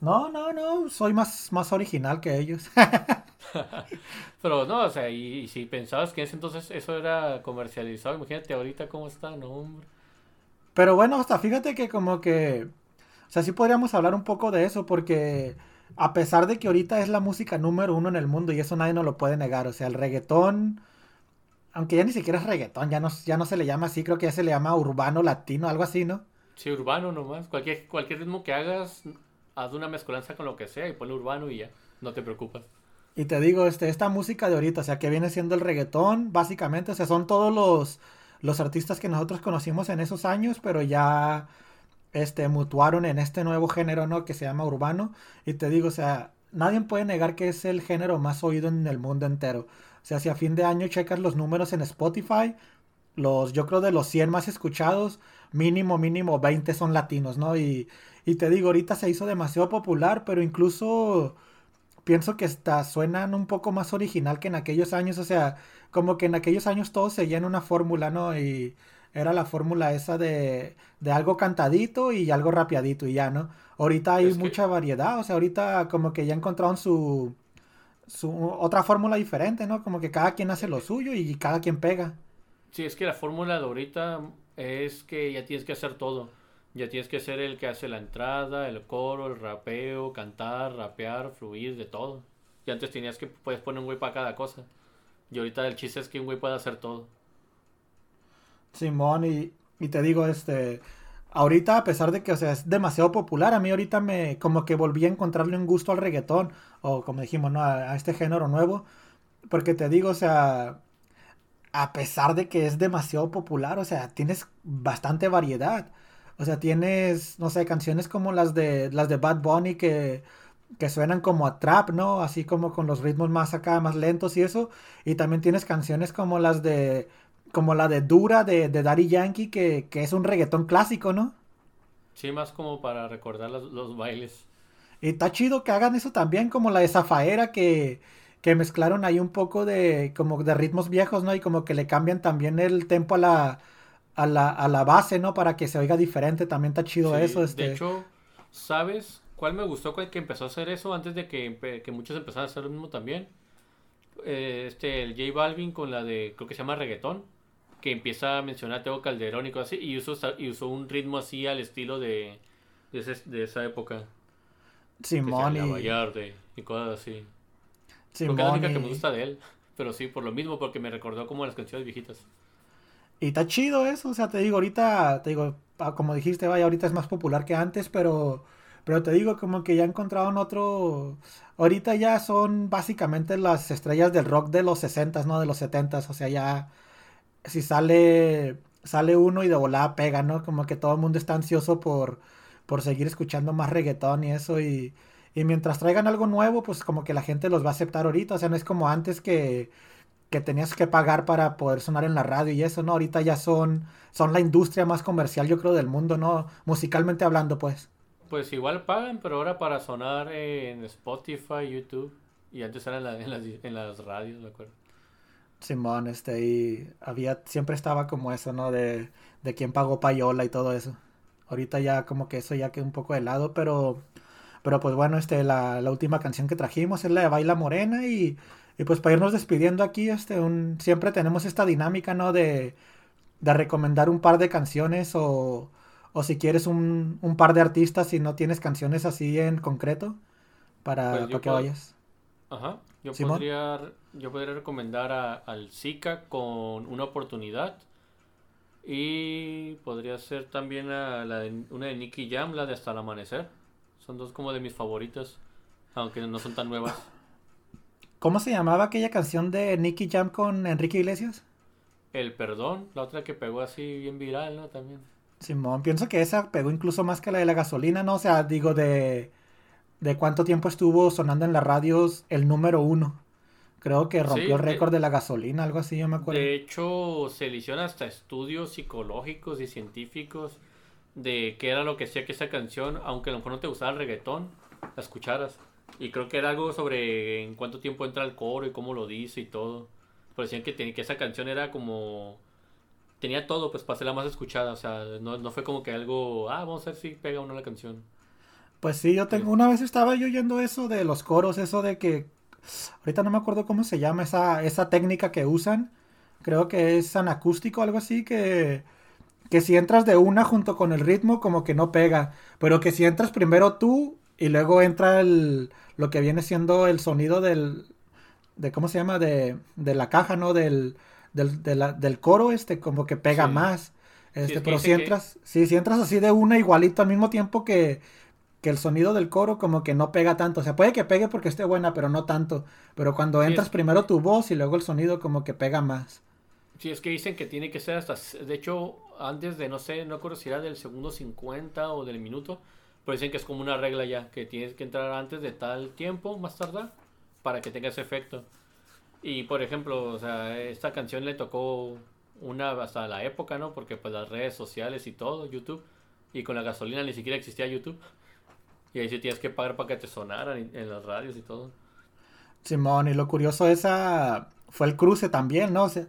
No, no, no, soy más, más original que ellos. Pero no, o sea, y, y si pensabas que en ese entonces eso era comercializado, imagínate ahorita cómo está, no, hombre. Pero bueno, hasta fíjate que como que, o sea, sí podríamos hablar un poco de eso porque a pesar de que ahorita es la música número uno en el mundo y eso nadie nos lo puede negar, o sea, el reggaetón, aunque ya ni siquiera es reggaetón, ya no, ya no se le llama así, creo que ya se le llama urbano latino, algo así, ¿no? Sí, urbano nomás. Cualquier, cualquier ritmo que hagas, haz una mezcolanza con lo que sea y ponle urbano y ya. No te preocupas. Y te digo, este, esta música de ahorita, o sea, que viene siendo el reggaetón, básicamente, o sea, son todos los, los artistas que nosotros conocimos en esos años, pero ya, este, mutuaron en este nuevo género, ¿no? Que se llama urbano. Y te digo, o sea, nadie puede negar que es el género más oído en el mundo entero. O sea, si a fin de año checas los números en Spotify, los, yo creo de los 100 más escuchados, mínimo, mínimo 20 son latinos, ¿no? Y, y te digo, ahorita se hizo demasiado popular, pero incluso pienso que hasta suenan un poco más original que en aquellos años, o sea, como que en aquellos años todos seguían una fórmula, ¿no? Y era la fórmula esa de, de algo cantadito y algo rapeadito y ya, ¿no? Ahorita hay Es que- mucha variedad, o sea, ahorita como que ya encontraron su, su otra fórmula diferente, ¿no? Como que cada quien hace lo suyo y cada quien pega. Sí, es que la fórmula de ahorita es que ya tienes que hacer todo. Ya tienes que ser el que hace la entrada, el coro, el rapeo, cantar, rapear, fluir, de todo. Y antes tenías que puedes poner un güey para cada cosa. Y ahorita el chiste es que un güey puede hacer todo. Simón, y, y te digo, este, ahorita a pesar de que, o sea, es demasiado popular, a mí ahorita me, como que volví a encontrarle un gusto al reggaetón, o como dijimos, ¿no? A, a este género nuevo, porque te digo, o sea, a pesar de que es demasiado popular, o sea, tienes bastante variedad. O sea, tienes, no sé, canciones como las de las de Bad Bunny que, que suenan como a trap, ¿no? Así como con los ritmos más acá, más lentos y eso. Y también tienes canciones como las de como la de Dura de, de Daddy Yankee, que, que es un reggaetón clásico, ¿no? Sí, más como para recordar los, los bailes. Y está chido que hagan eso también, como la de Zafaera, que, que mezclaron ahí un poco de como de ritmos viejos, ¿no? Y como que le cambian también el tempo a la, a la, a la base, ¿no? Para que se oiga diferente, también está chido Sí, eso. Este... De hecho, ¿sabes cuál me gustó cuál que empezó a hacer eso antes de que, que muchos empezaran a hacer lo mismo también? Eh, este, el J Balvin con la de, creo que se llama reggaetón, que empieza a mencionar a Tego Calderón y cosas así, y usó, y usó un ritmo así al estilo de, de, ese- de esa época. Simón Vallarde y cosas así. Que es la Simón única que me gusta de él, pero sí, por lo mismo, porque me recordó como las canciones viejitas. Y está chido eso, o sea, te digo, ahorita, te digo, ah, como dijiste, vaya, ahorita es más popular que antes, pero, pero te digo, como que ya encontraron otro, ahorita ya son básicamente las estrellas del rock de los 60 ¿no? De los 70 o sea, ya, si sale, sale uno y de volada pega, ¿no? Como que todo el mundo está ansioso por, por seguir escuchando más reggaetón y eso, y, y mientras traigan algo nuevo, pues como que la gente los va a aceptar ahorita, o sea, no es como antes que que tenías que pagar para poder sonar en la radio y eso, ¿no? Ahorita ya son, son la industria más comercial, yo creo, del mundo, ¿no? Musicalmente hablando, pues. Pues igual pagan, pero ahora para sonar en Spotify, YouTube, y antes era en, en las, en las radios, me acuerdo. Simón, este, y había, siempre estaba como eso, ¿no? De, de quién pagó payola y todo eso. Ahorita ya como que eso ya queda un poco de lado, pero, pero pues bueno, este, la, la última canción que trajimos es la de Baila Morena y, y pues para irnos despidiendo aquí, este, un, siempre tenemos esta dinámica, ¿no? De, de recomendar un par de canciones o, o si quieres un, un par de artistas si no tienes canciones así en concreto para, Pues para que puedo- vayas. Ajá. Yo podría, yo podría recomendar a- al Zika con una oportunidad. Y podría ser también a la de- una de Nicky Jam, la de Hasta el Amanecer. Son dos como de mis favoritas, aunque no son tan nuevas. ¿Cómo se llamaba aquella canción de Nicky Jam con Enrique Iglesias? El Perdón, la otra que pegó así bien viral, ¿no? También. Simón, pienso que esa pegó incluso más que la de la gasolina, ¿no? O sea, digo, de, de cuánto tiempo estuvo sonando en las radios el número uno. Creo que rompió Sí, el récord de la gasolina, algo así, yo me acuerdo. De hecho, se le hicieron hasta estudios psicológicos y científicos de qué era lo que hacía que esa canción, aunque a lo mejor no te gustaba el reggaetón, la escucharas. Y creo que era algo sobre en cuánto tiempo entra el coro y cómo lo dice y todo. Pero decían que, que esa canción era como... Tenía todo, pues, para ser la más escuchada. O sea, no, no fue como que algo... Ah, vamos a ver si pega o no la canción. Pues sí, yo tengo, una vez estaba yo oyendo eso de los coros, eso de que, ahorita no me acuerdo cómo se llama esa, esa técnica que usan, creo que es anacústico, algo así, que, que si entras de una junto con el ritmo, como que no pega, pero que si entras primero tú y luego entra el, lo que viene siendo el sonido del, de, ¿cómo se llama? De, de la caja, ¿no? Del, del, de la- del coro, este, como que pega Sí. más. Sí, Este, es pero si que- entras, sí, si entras así de una igualito al mismo tiempo que, que el sonido del coro como que no pega tanto. O sea, puede que pegue porque esté buena, pero no tanto. Pero cuando Sí, entras es- primero tu voz y luego el sonido como que pega más. Sí, es que dicen que tiene que ser hasta, de hecho, antes de, no sé, no recuerdo si era del segundo 50 o del minuto, pero dicen que es como una regla ya, que tienes que entrar antes de tal tiempo, más tardar, para que tenga ese efecto. Y, por ejemplo, o sea, esta canción le tocó una hasta la época, ¿no? Porque pues las redes sociales y todo, YouTube, y con la gasolina ni siquiera existía YouTube. Y ahí sí tienes que pagar para que te sonaran en, las radios y todo. Simón, y lo curioso esa fue el cruce también, ¿no? O sea,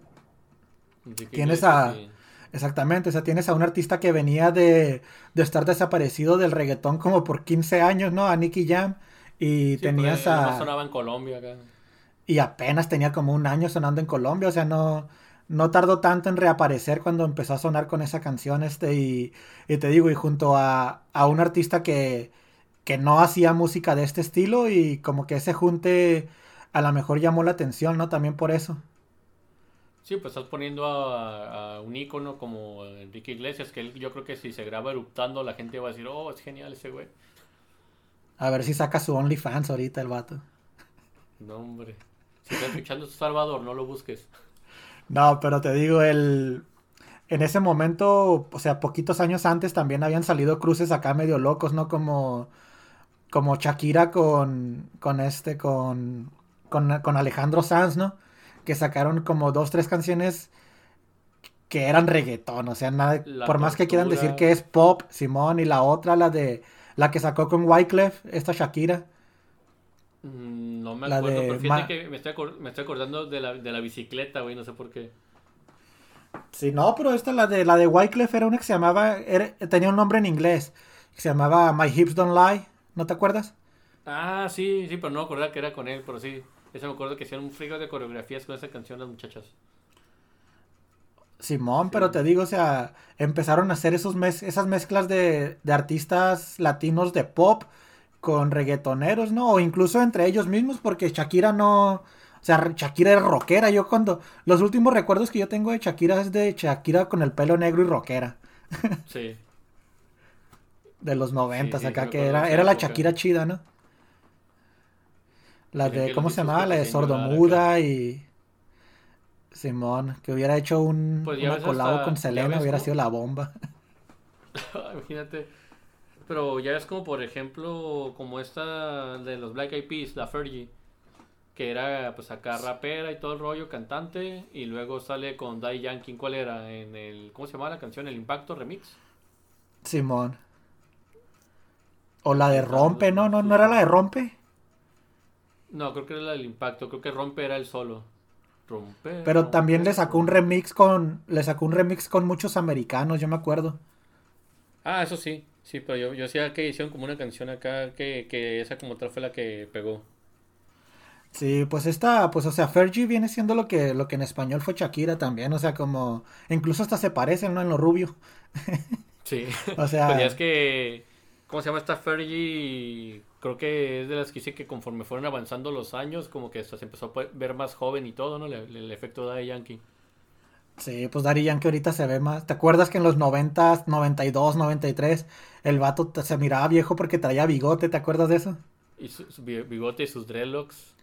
tienes a... sí. Exactamente, o sea, tienes a un artista que venía de, de estar desaparecido del reggaetón como por 15 años, ¿no? A Nicky Jam. Y Sí, tenías a... sonaba en Colombia acá. Y apenas tenía como un año sonando en Colombia, o sea, no, no tardó tanto en reaparecer cuando empezó a sonar con esa canción, este, y, y te digo, y junto a, a un artista que, que no hacía música de este estilo, y como que ese junte a lo mejor llamó la atención, ¿no? También por eso. Sí, pues estás poniendo a, a un ícono como Enrique Iglesias, que él, yo creo que si se graba eruptando, la gente va a decir, oh, es genial ese güey. A ver si saca su OnlyFans ahorita el vato. No, hombre. Si estás escuchando Salvador, no lo busques. No, pero te digo, el... En ese momento, o sea, poquitos años antes también habían salido cruces acá medio locos, ¿no? Como, como Shakira con, con este, con, con, con Alejandro Sanz, ¿no? Que sacaron como dos, tres canciones que eran reggaetón, o sea, nada, La por más que quieran decir que es pop, Simón, y la otra, la de, la que sacó con Wyclef, esta Shakira. Mm, No me La acuerdo, de pero fíjate Ma- que me estoy, me estoy acordando de la, de la bicicleta, güey, no sé por qué. Sí, no, pero esta, la de, la de Wyclef era una que se llamaba, era- tenía un nombre en inglés, que se llamaba My Hips Don't Lie, ¿no te acuerdas? Ah, sí, sí, pero no me acordaba que era con él, pero sí. Ese me acuerdo que hacían un frigo de coreografías con esa canción las muchachas. Simón, pero te digo, o sea, empezaron a hacer esos mez- esas mezclas de, de artistas latinos de pop con reggaetoneros, ¿no? O incluso entre ellos mismos, porque Shakira no... O sea, Shakira era rockera. Yo cuando... Los últimos recuerdos que yo tengo de Shakira es de Shakira con el pelo negro y rockera. Sí. De los noventas sí, acá, que era, era la época. Shakira chida, ¿no? La Tenía de, ¿cómo se llamaba? La de Sordomuda y... Simón, que hubiera hecho un, Pues una hasta- con Selena, hubiera cómo- sido la bomba. Imagínate. Pero ya es como, por ejemplo, como esta de los Black Eyed Peas, la Fergie, que era pues acá rapera y todo el rollo, cantante, y luego sale con Daddy Yankee, ¿cuál era? En el, ¿cómo se llama la canción? El Impacto Remix. Simón. O la de Rompe, ¿no? ¿No, no era la de Rompe? No, creo que era la del Impacto, creo que Rompe era el solo. Rompe. Pero también le sacó un remix con... Le sacó un remix con muchos americanos, yo me acuerdo. Ah, eso sí, sí, pero yo, yo decía que hicieron como una canción acá que, que esa como tal fue la que pegó. Sí, pues esta, pues o sea, Fergie viene siendo lo que, lo que en español fue Shakira también, o sea, como... Incluso hasta se parecen, ¿no? En lo rubio. Sí. O sea- Pues ya es que. ¿Cómo se llama esta Fergie? Creo que es de las que dice que conforme fueron avanzando los años, como que hasta se empezó a ver más joven y todo, ¿no? El, el efecto de Yankee. Sí, pues Daddy Yankee ahorita se ve más. ¿Te acuerdas que en los 90, 92, 93, el vato se miraba viejo porque traía bigote? ¿Te acuerdas de eso? Y su, su bi- bigote y sus dreadlocks.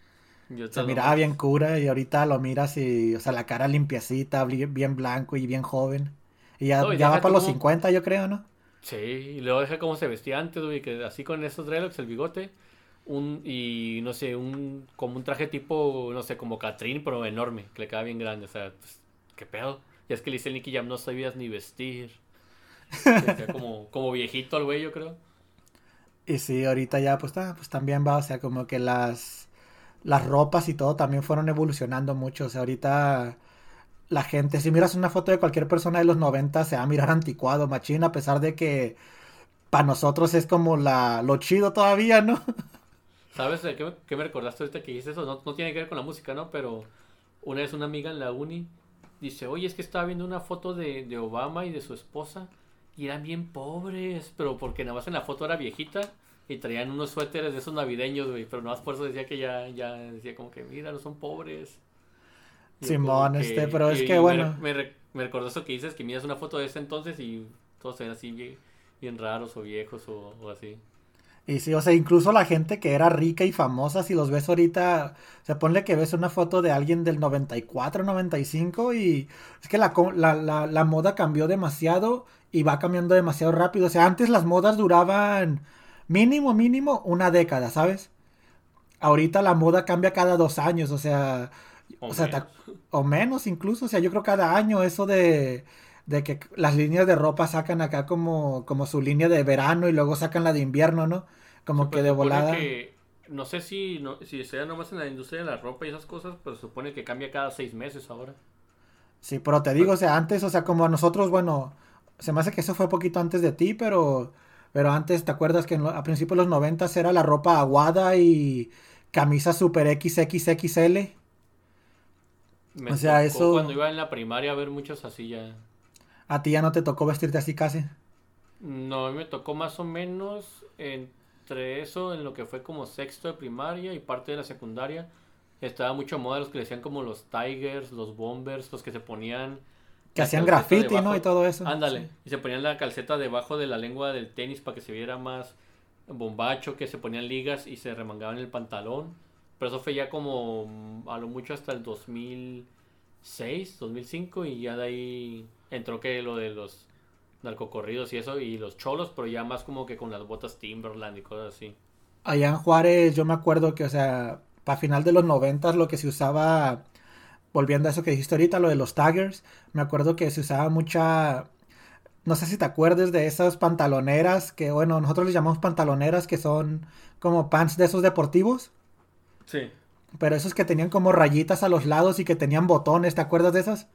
Yo Se miraba bien cura y ahorita lo miras y, o sea, la cara limpiecita, bien blanco y bien joven. Y ya, No, y ya va para los tú- 50, yo creo, ¿no? Sí, y luego deja cómo se vestía antes, güey, que así con esos dreadlocks, el bigote, un, y no sé, un, como un traje tipo, no sé, como Catrín, pero enorme, que le queda bien grande, o sea, pues, qué pedo. Y es que le dice el Nicky Jam, no sabías ni vestir. Como, como viejito al güey, yo creo. Y sí, ahorita ya, pues, ah, pues también va, o sea, como que las, las ropas y todo también fueron evolucionando mucho. O sea, ahorita la gente, si miras una foto de cualquier persona de los 90, se va a mirar anticuado, machín, a pesar de que para nosotros es como la, lo chido todavía, ¿no? ¿Sabes qué, me- qué me recordaste ahorita que dijiste eso? No, no tiene que ver con la música, ¿no? Pero una vez una amiga en la uni dice, oye, es que estaba viendo una foto de, de Obama y de su esposa y eran bien pobres, pero porque nada más en la foto era viejita y traían unos suéteres de esos navideños, güey, pero nada más por eso decía que ya, ya decía como que, mira, no son pobres. Simón, este, pero es que me- bueno. Me, re- me recordó eso que dices, que miras una foto de ese entonces y todos se ven así bien, bien raros o viejos o, o así. Y sí, o sea, incluso la gente que era rica y famosa, si los ves ahorita, se ponle que ves una foto de alguien del 94, 95 y es que la, la, la moda cambió demasiado y va cambiando demasiado rápido. O sea, antes las modas duraban mínimo, mínimo una década, ¿sabes? Ahorita la moda cambia cada dos años, o sea, O o sea, menos. o menos incluso, o sea, yo creo cada año eso de, de que las líneas de ropa sacan acá como, como su línea de verano y luego sacan la de invierno, ¿no? Como que de volada. que- no sé si, no, si sea nomás en la industria de la ropa y esas cosas, pero se supone que cambia cada seis meses ahora. Sí, pero te digo, o sea, antes, o sea, como a nosotros, bueno, se me hace que eso fue poquito antes de ti, pero, pero antes, ¿te acuerdas que lo- a principios de los noventas era la ropa aguada y camisa super XXXL? Me O sea, tocó eso- Cuando iba en la primaria a ver muchos así ya. A ti ya no te tocó vestirte así casi. No, a mí me tocó más o menos entre eso, en lo que fue como sexto de primaria y parte de la secundaria, Estaba mucho moda los que le decían como los Tigers, los Bombers, los que se ponían... Que hacían graffiti, ¿no? Y todo eso. Ándale. Sí. Y se ponían la calceta debajo de la lengua del tenis para que se viera más bombacho, que se ponían ligas y se remangaban el pantalón. Pero eso fue ya como a lo mucho hasta el 2006, 2005 y ya de ahí entró que lo de los narcocorridos y eso y los cholos, pero ya más como que con las botas Timberland y cosas así. Allá en Juárez, yo me acuerdo que, o sea, para final de los noventas lo que se usaba, volviendo a eso que dijiste ahorita, lo de los taggers, me acuerdo que se usaba mucha, no sé si te acuerdas de esas pantaloneras que, bueno, nosotros les llamamos pantaloneras que son como pants de esos deportivos, Sí. pero esos que tenían como rayitas a los lados y que tenían botones, ¿te acuerdas de esas?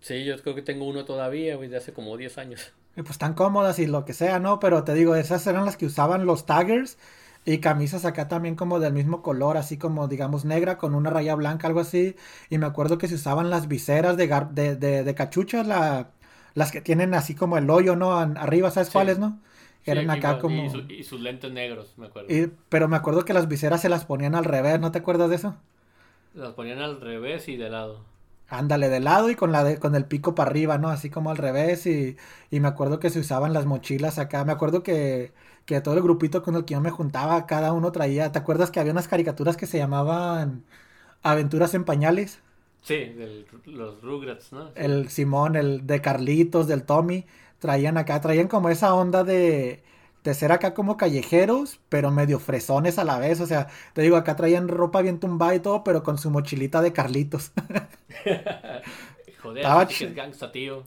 Sí, yo creo que tengo uno todavía, güey, de hace como 10 años. Y pues tan cómodas y lo que sea, ¿no? Pero te digo, esas eran las que usaban los taggers y camisas acá también como del mismo color, así como digamos negra con una raya blanca, algo así. Y me acuerdo que se usaban las viseras de, gar- de, de, de cachuchas, la, las que tienen así como el hoyo, ¿no? Arriba, ¿sabes Sí. cuáles, no? Que Sí, eran acá igual, como... Y, su- y sus lentes negros, me acuerdo. y- pero me acuerdo que las viseras se las ponían al revés, ¿no te acuerdas de eso? Las ponían al revés y de lado. Ándale de lado y con la de, con el pico para arriba, ¿no? Así como al revés y, y me acuerdo que se usaban las mochilas acá. Me acuerdo que, que todo el grupito con el que yo me juntaba, cada uno traía. ¿Te acuerdas que había unas caricaturas que se llamaban Aventuras en Pañales? Sí, del- los Rugrats, ¿no? El Simón, el de Carlitos, del Tommy, traían acá, traían como esa onda de, de ser acá como callejeros, pero medio fresones a la vez. O sea, te digo, acá traían ropa bien tumbada y todo, pero con su mochilita de Carlitos. Joder, Estaba chido. es gangsta, tío.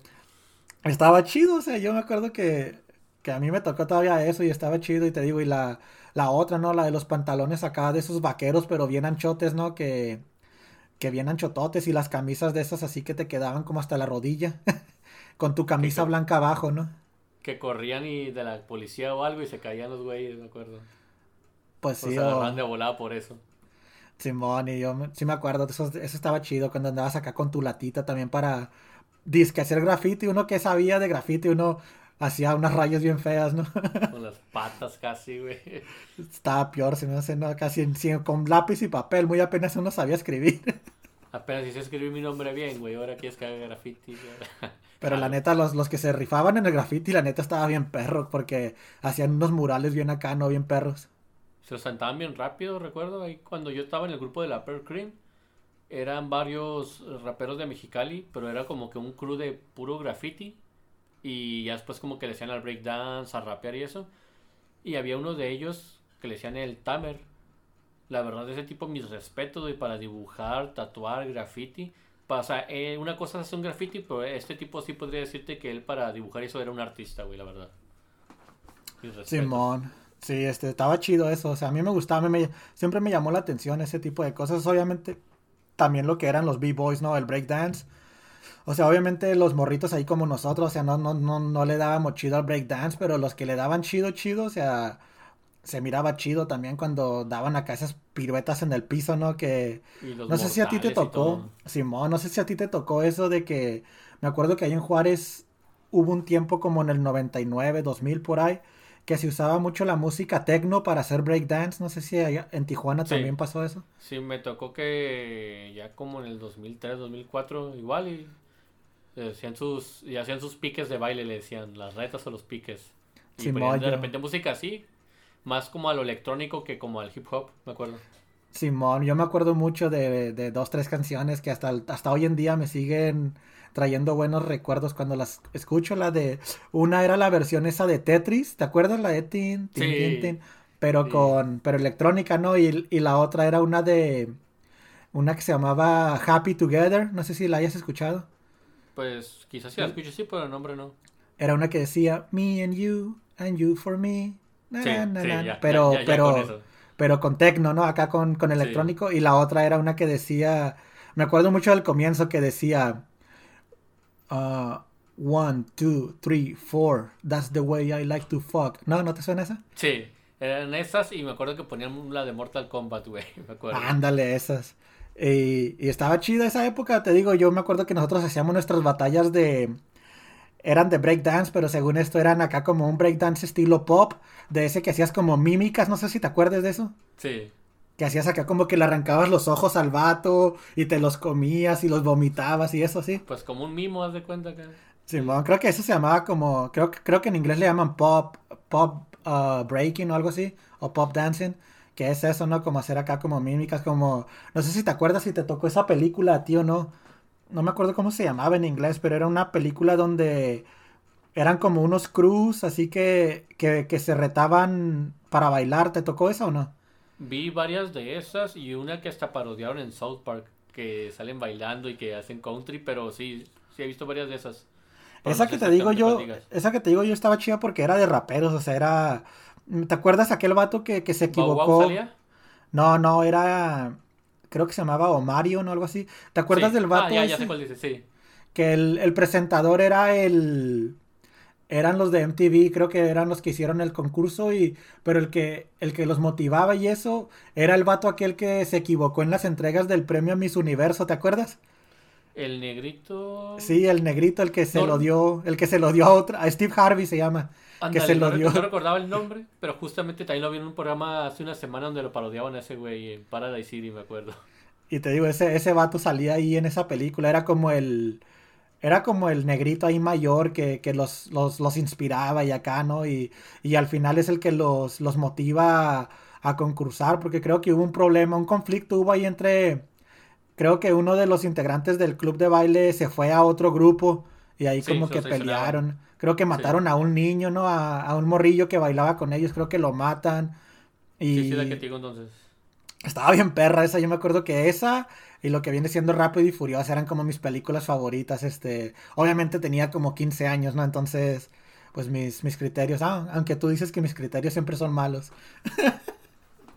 Estaba chido, o sea, yo me acuerdo que, que a mí me tocó todavía eso y estaba chido y te digo, y la, la otra, ¿no? La de los pantalones acá de esos vaqueros, pero bien anchotes, ¿no? Que, que bien anchototes y las camisas de esas así que te quedaban como hasta la rodilla, con tu camisa blanca abajo, ¿no? Que corrían y de la policía o algo y se caían los güeyes, me acuerdo. Pues O sí, se o- de volada por eso. Simón, y yo sí me acuerdo, eso, eso estaba chido cuando andabas acá con tu latita también para disque hacer graffiti, uno que sabía de graffiti, uno hacía unas rayas bien feas, ¿no? Con las patas casi, güey. Estaba peor, se me hace, ¿no? Casi en- con lápiz y papel, muy apenas uno sabía escribir. Apenas hice escribir mi nombre bien, güey. Ahora quieres que haga graffiti. güey. Pero la neta, los, los que se rifaban en el graffiti, la neta estaba bien perro, porque hacían unos murales bien acá, ¿no? Bien perros. Se los sentaban bien rápido, recuerdo. Ahí cuando yo estaba en el grupo de la Pearl Cream, eran varios raperos de Mexicali, pero era como que un crew de puro graffiti. Y ya después como que le decían al breakdance, a rapear y eso. Y había uno de ellos que le decían el Tamer. La verdad, ese tipo, mis respetos, güey, para dibujar, tatuar, graffiti. Pa- O sea, eh, una cosa es hacer un graffiti, pero este tipo sí podría decirte que él para dibujar eso era un artista, güey, la verdad. Simón. Sí, este, estaba chido eso. O sea, a mí me gustaba, me- siempre me llamó la atención ese tipo de cosas. Obviamente, también lo que eran los B-Boys, ¿no? El breakdance. O sea, obviamente los morritos ahí como nosotros, o sea, no, no, no, no le dábamos chido al breakdance, pero los que le daban chido, chido, o sea, se miraba chido también cuando daban acá esas piruetas en el piso, ¿no? Que Y los no sé si a ti te y tocó. Simón, no sé si a ti te tocó eso de que me acuerdo que ahí en Juárez hubo un tiempo como en el 99, 2000 por ahí, que se usaba mucho la música techno para hacer breakdance, no sé si allá en Tijuana Sí. también pasó eso. Sí, me tocó que ya como en el 2003, 2004, igual y eh, hacían sus, y hacían sus piques de baile, le decían, las retas o los piques. Y ponían de repente música así, más como a lo electrónico que como al hip hop, me acuerdo. Simón, yo me acuerdo mucho de, de dos, tres canciones que hasta, hasta hoy en día me siguen trayendo buenos recuerdos cuando las escucho. La de, una era la versión esa de Tetris, ¿te acuerdas? La de tin, tin, Sí. tin, tin, pero Sí. con, pero electrónica, ¿no? Y, y la otra era una de, una que se llamaba Happy Together, no sé si la hayas escuchado. Pues quizás sí la escucho, sí, pero el nombre no. Era una que decía, me and you, and you for me. Na, Sí, na, na, sí, na". ya, pero, ya, ya pero, con pero con tecno, ¿no? Acá con, con Sí. electrónico. Y la otra era una que decía, me acuerdo mucho del comienzo que decía, ah, one, two, three, four, that's the way I like to fuck. ¿No? ¿No te suena esa? Sí, eran esas y me acuerdo que ponían la de Mortal Kombat, güey, me acuerdo. Ándale, esas. Y, y estaba chida esa época, te digo, yo me acuerdo que nosotros hacíamos nuestras batallas de... Eran de breakdance, pero según esto eran acá como un breakdance estilo pop, de ese que hacías como mímicas, no sé si te acuerdas de eso. Sí, que hacías acá como que le arrancabas los ojos al vato y te los comías y los vomitabas y eso, sí. Pues como un mimo, haz de cuenta que. Simón, creo que eso se llamaba como, creo, que- creo que en inglés le llaman pop, pop uh, breaking o algo así, o pop dancing, que es eso, ¿no? Como hacer acá como mímicas, como, no sé si te acuerdas si te tocó esa película a ti o no, no me acuerdo cómo se llamaba en inglés, pero era una película donde eran como unos crews, así que, que, que se retaban para bailar, ¿te tocó esa o no? Vi varias de esas y una que hasta parodiaron en South Park, que salen bailando y que hacen country, pero sí, sí he visto varias de esas. Pero Esa no que te digo yo, esa que te digo yo estaba chida porque era de raperos, o sea, era... ¿Te acuerdas aquel vato que, que se ¿Bow Wow equivocó? salía? No, no, era... Creo que se llamaba Omario, ¿no? Algo así. ¿Te acuerdas Sí. del vato Ah, ya, ya sé cuál dice, sí. Que el, el presentador era el... Eran los de MTV, creo que eran los que hicieron el concurso y... Pero el que, el que los motivaba y eso era el vato aquel que se equivocó en las entregas del premio Miss Universo, ¿te acuerdas? El negrito. Sí, el negrito, el que se No. lo dio, el que se lo dio a otra, a Steve Harvey se llama, que Ándale, se no, lo dio. no recordaba el nombre, pero justamente también lo vi en un programa hace una semana donde lo parodiaban a ese güey en Paradise City, me acuerdo. Y te digo, ese, ese vato salía ahí en esa película, era como el, era como el negrito ahí mayor que, que los, los, los inspiraba y acá, ¿no? Y, y al final es el que los, los motiva a, a concursar, porque creo que hubo un problema, un conflicto hubo ahí entre, creo que uno de los integrantes del club de baile se fue a otro grupo y ahí Sí, como que pelearon. Creo que mataron a un niño, ¿no? A, a un morrillo que bailaba con ellos, creo que lo matan. Y... Sí, sí, la que te digo entonces. Estaba bien perra esa, yo me acuerdo que esa y lo que viene siendo Rápido y Furioso eran como mis películas favoritas, este, obviamente tenía como 15 años, ¿no? Entonces, pues mis, mis criterios, ah, aunque tú dices que mis criterios siempre son malos.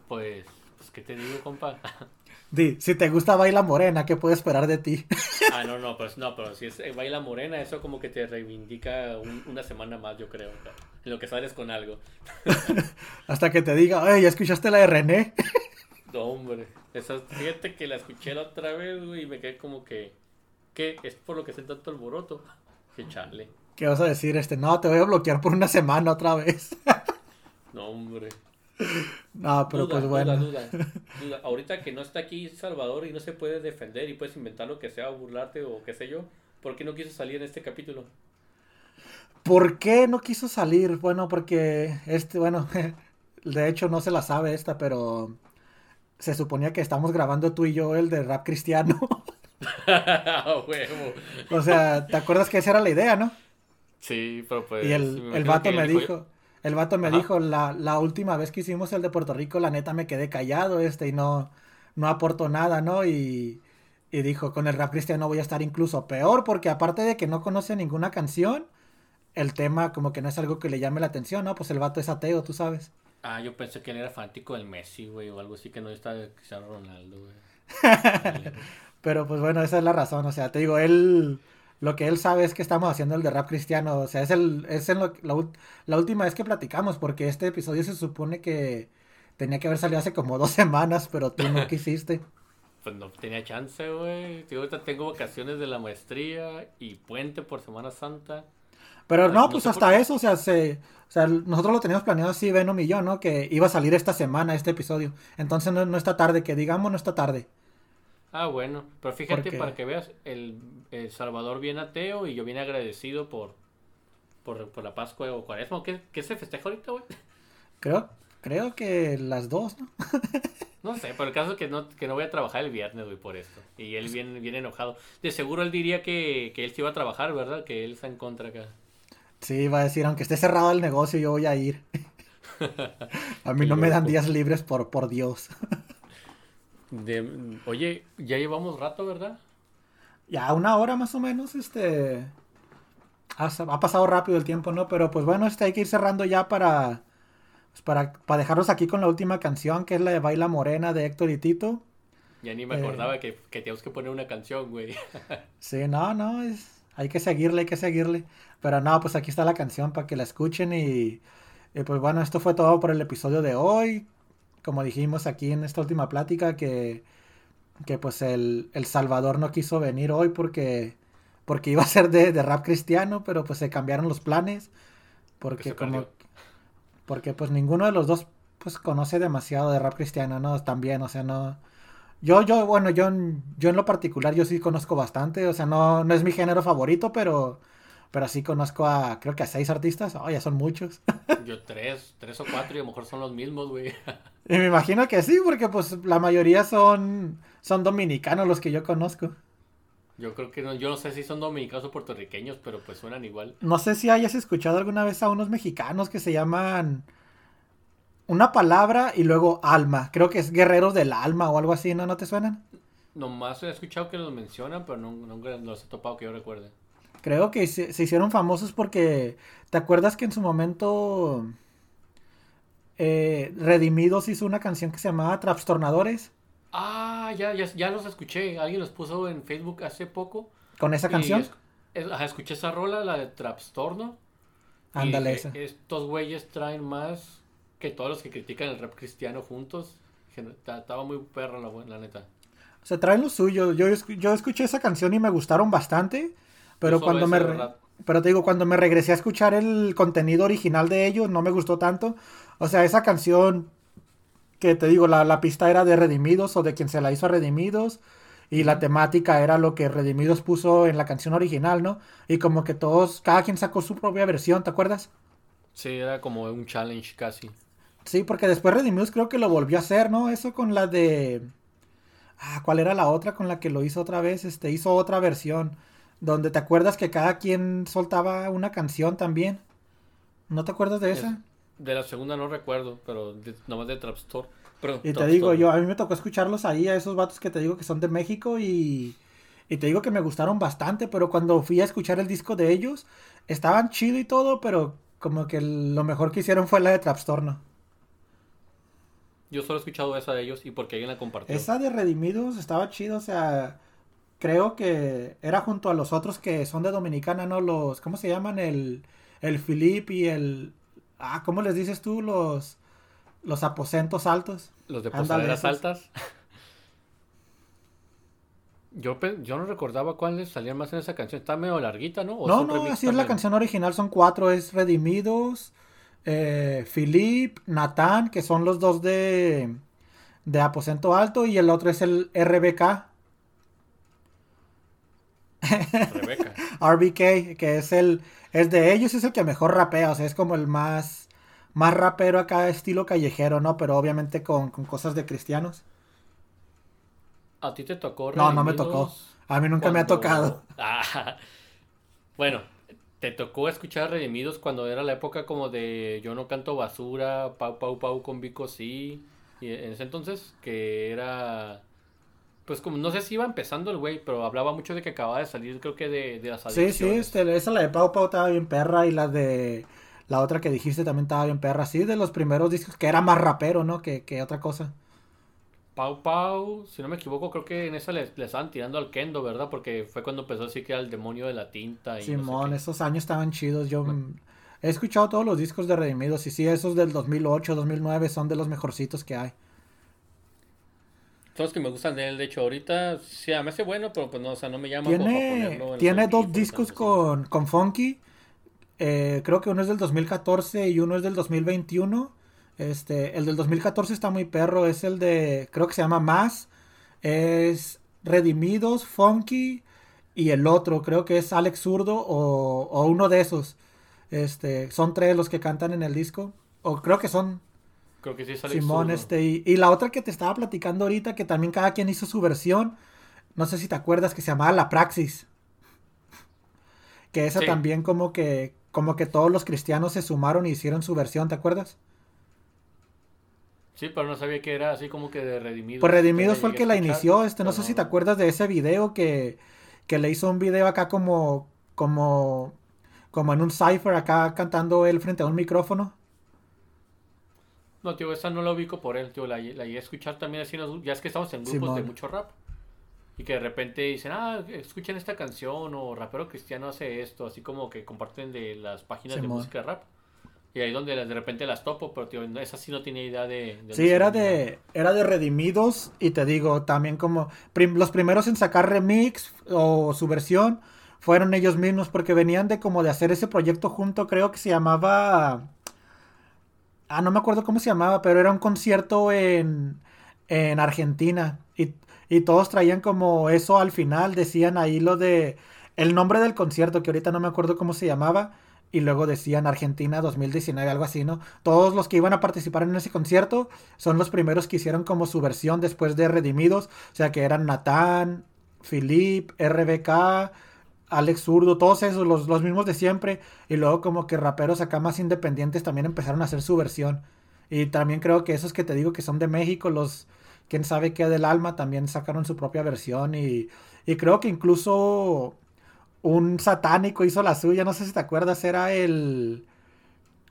Pues, pues, ¿qué te digo, compa? Di, si te gusta Baila Morena, ¿qué puedo esperar de ti? ah, no, no, pues no, pero si es eh, baila morena, eso como que te reivindica un- una semana más, yo creo. ¿no? En lo que sales con algo. Hasta que te diga, oye, ¿ya escuchaste la de René? No, hombre. Esa, fíjate que la escuché la otra vez, güey, y me quedé como que. ¿Qué? ¿Es por lo que sé tanto alboroto? Que chale. ¿Qué vas a decir? Este, no, te voy a bloquear por una semana otra vez. No, hombre. no, pero duda, pues bueno. Duda, duda, duda. Ahorita que no está aquí Salvador y no se puede defender y puedes inventar lo que sea o burlarte o qué sé yo, ¿por qué no quiso salir en este capítulo? ¿Por qué no quiso salir? Bueno, porque este, bueno, de hecho no se la sabe esta, pero se suponía que estamos grabando tú y yo el de rap cristiano. O sea, ¿te acuerdas que esa era la idea, no? Sí, pero pues. Y el, el vato me dijo- dijo, el vato me Ajá. dijo, la, la última vez que hicimos el de Puerto Rico, la neta me quedé callado, este, y no, no aportó nada, ¿no? Y, y dijo, con el rap cristiano voy a estar incluso peor, porque aparte de que no conoce ninguna canción, el tema como que no es algo que le llame la atención, ¿no? Pues el vato es ateo, tú sabes. Ah, yo pensé que él era fanático del Messi, güey, o algo así que no está Cristiano Ronaldo, güey. Pero pues bueno, esa es la razón, o sea, te digo, él, lo que él sabe es que estamos haciendo el de rap cristiano, o sea, es, el, es en lo- la, última vez que platicamos, porque este episodio se supone que tenía que haber salido hace como dos semanas, pero tú no quisiste. Pues no tenía chance, güey. Ahorita tengo vacaciones de la maestría y puente por Semana Santa. Pero no, no pues hasta por eso, o sea, se, o sea, nosotros lo teníamos planeado así, Venom y yo, ¿no? Que iba a salir esta semana este episodio. Entonces no, no está tarde, que digamos no está tarde. Ah, bueno. Pero fíjate, Porque- para que veas, el, el Salvador viene ateo y yo viene agradecido por, por, por la Pascua o Cuaresma. ¿Qué, qué se festeja ahorita, güey? Creo, creo que las dos, ¿no? No sé, pero el caso es que no, que no voy a trabajar el viernes, güey, por esto. Y él viene, viene enojado. De seguro él diría que, que él sí iba a trabajar, ¿verdad? Que él está en contra acá. Sí, va a decir, aunque esté cerrado el negocio, yo voy a ir. A mí no me dan días libres por, por Dios. De- oye, ya llevamos rato, ¿verdad? Ya una hora más o menos, este... Ha, ha pasado rápido el tiempo, ¿no? Pero pues bueno, este hay que ir cerrando ya para... pues, para, para dejarlos aquí con la última canción, que es la de Baila Morena de Héctor y Tito. Ya ni me Eh. acordaba que, que teníamos que poner una canción, güey. Sí, no, no, es, hay que seguirle, hay que seguirle. Pero no, pues aquí está la canción para que la escuchen y, y, pues bueno, esto fue todo por el episodio de hoy. Como dijimos aquí en esta última plática que, que pues el, el Salvador no quiso venir hoy porque, porque iba a ser de, de rap cristiano, pero pues se cambiaron los planes. Porque se como, porque pues ninguno de los dos pues conoce demasiado de rap cristiano, ¿no? También, o sea, no... Yo, yo, bueno, yo, en- yo en lo particular, yo sí conozco bastante, o sea, no, no es mi género favorito, pero, pero sí conozco a, creo que a seis artistas, oh, ya son muchos. Yo tres, tres o cuatro y a lo mejor son los mismos, güey. Y me imagino que sí, porque pues la mayoría son, son dominicanos los que yo conozco. Yo creo que no, yo no sé si son dominicanos o puertorriqueños, pero pues suenan igual. No sé si hayas escuchado alguna vez a unos mexicanos que se llaman una palabra y luego alma. Creo que es guerreros del alma o algo así, ¿no? ¿No te suenan? Nomás he escuchado que los mencionan, pero no- nunca los he topado que yo recuerde. Creo que se, se hicieron famosos porque, ¿te acuerdas que en su momento eh, Redimidos hizo una canción que se llamaba Trastornadores? Ah, ya, ya, ya los escuché. Alguien los puso en Facebook hace poco. ¿Con esa canción? es- es- ajá, escuché esa rola, la de Trapstorno. Ándale, dije, esa. Estos güeyes traen más que todos los que critican el rap cristiano juntos. Dije, "Ta- Estaba muy perro, la, la neta. O sea, traen lo suyo. Yo escuché esa canción y me gustaron bastante. Pero cuando me... verdad. Pero te digo, cuando me regresé a escuchar el contenido original de ellos, no me gustó tanto. O sea, esa canción que te digo, la, la pista era de Redimidos o de quien se la hizo a Redimidos. Y la temática era lo que Redimidos puso en la canción original, ¿no? Y como que todos, cada quien sacó su propia versión, ¿te acuerdas? Sí, era como un challenge casi. Sí, porque después Redimidos creo que lo volvió a hacer, ¿no? Eso con la de... Ah, ¿cuál era la otra con la que lo hizo otra vez? Este, hizo otra versión. Donde te acuerdas que cada quien soltaba una canción también. ¿No te acuerdas de esa? De la segunda no recuerdo, pero de- nomás de Trapstorno. Perdón, Y te digo, yo, a mí me tocó escucharlos ahí, a esos vatos que te digo que son de México y, y te digo que me gustaron bastante, pero cuando fui a escuchar el disco de ellos, estaban chido y todo, pero como que lo mejor que hicieron fue la de Trapstorno. Yo solo he escuchado esa de ellos y porque alguien la compartió. Esa de Redimidos estaba chido, o sea, creo que era junto a los otros que son de Dominicana, ¿no? Los, ¿cómo se llaman? El, el Philip y el, ah, ¿cómo les dices tú? Los, los aposentos altos. Los de posaderas altas. Yo, yo no recordaba cuáles salían más en esa canción. Está medio larguita, ¿no? ¿O No, no, así es la canción original, son cuatro, es Redimidos, eh, Philip, Natán, que son los dos de, de Aposento Alto, y el otro es el RBK, Rebeca. RBK, que es el, es de ellos, es el que mejor rapea, o sea, es como el más, más rapero acá, estilo callejero, ¿no? Pero obviamente con, con cosas de cristianos. ¿A ti te tocó No, no me tocó. A mí nunca me ha tocado. Ah, bueno, te tocó escuchar Redimidos cuando era la época como de Yo no canto basura, Pau Pau Pau con Vico sí. Y en ese entonces, que era. Pues como no sé si iba empezando el güey, pero hablaba mucho de que acababa de salir, creo que de, de las Sí, sí, adicciones. este, esa la de Pau Pau estaba bien perra y la de la otra que dijiste también estaba bien perra. Sí, de los primeros discos que era más rapero, ¿no? Que, que otra cosa. Pau Pau, si no me equivoco, creo que en esa le, le estaban tirando al Kendo, ¿verdad? Porque fue cuando empezó así que era el demonio de la tinta y no sé Simón, esos años estaban chidos. Yo he escuchado todos los discos de Redimidos y sí, esos del 2008, 2009 son de los mejorcitos que hay. Son los que me gustan de él, de hecho, ahorita sí, me hace bueno, pero pues no, o sea, no me llama Tiene, ponerlo en los tiene dos discos con, con Funky. Eh, creo que uno es del 2014 y uno es del 2021. Este, el del 2014 está muy perro. Es el de, creo que se llama Más. Es Redimidos, Funky y el otro, creo que es Alex Zurdo o, o uno de esos. Este, son tres los que cantan en el disco. O creo que son. Creo que sí sale Simón, este, y, y la otra que te estaba platicando ahorita, que también cada quien hizo su versión, no sé si te acuerdas, que se llamaba La Praxis. Que esa Sí. también como que, como que todos los cristianos se sumaron y hicieron su versión, ¿te acuerdas? Sí, pero no sabía que era así como que de Redimidos. Pues Redimidos fue el que la inició, este, no pero sé si te acuerdas de ese video que, que le hizo un video acá como, como, como en un cipher acá cantando él frente a un micrófono. No, tío, esa no la ubico por él, tío, la, la llegué a escuchar también así, ya es que estamos en grupos de mucho rap. Y que de repente dicen, ah, escuchen esta canción o rapero cristiano hace esto, así como que comparten de las páginas de música de rap. Y ahí donde de repente las topo, pero tío, esa sí no tiene idea de... de Sí, era de, era de Redimidos y te digo, también como prim- los primeros en sacar remix o su versión fueron ellos mismos porque venían de como de hacer ese proyecto junto, creo que se llamaba Ah, no me acuerdo cómo se llamaba, pero era un concierto en, en Argentina. Y, y todos traían como eso al final, decían ahí lo de el nombre del concierto, que ahorita no me acuerdo cómo se llamaba, y luego decían Argentina 2019, algo así, ¿no? Todos los que iban a participar en ese concierto son los primeros que hicieron como su versión después de Redimidos, o sea que eran Natán, Philip, RBK, Alex Zurdo, todos esos, los, los mismos de siempre, y luego como que raperos acá más independientes también empezaron a hacer su versión. Y también creo que esos que te digo que son de México, los quién sabe qué del alma, también sacaron su propia versión y, y creo que incluso un satánico hizo la suya, no sé si te acuerdas, era el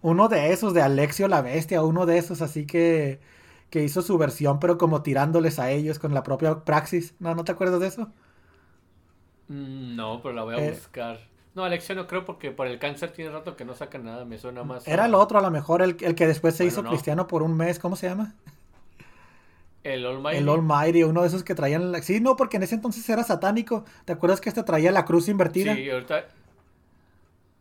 uno de esos, de Alexio la Bestia, uno de esos, así que que hizo su versión, pero como tirándoles a ellos con la propia praxis. ¿No, no te acuerdas de eso? Mm, No, pero la voy a Eh. buscar. No, Alexia no creo porque por el cáncer tiene rato que no saca nada, me suena más. Era a- el otro, a lo mejor, el, el que después se Bueno, hizo no. cristiano por un mes, ¿cómo se llama? El Almighty. El Almighty, uno de esos que traían la... Sí, no, porque en ese entonces era satánico. ¿Te acuerdas que este traía la cruz invertida? Sí, ahorita.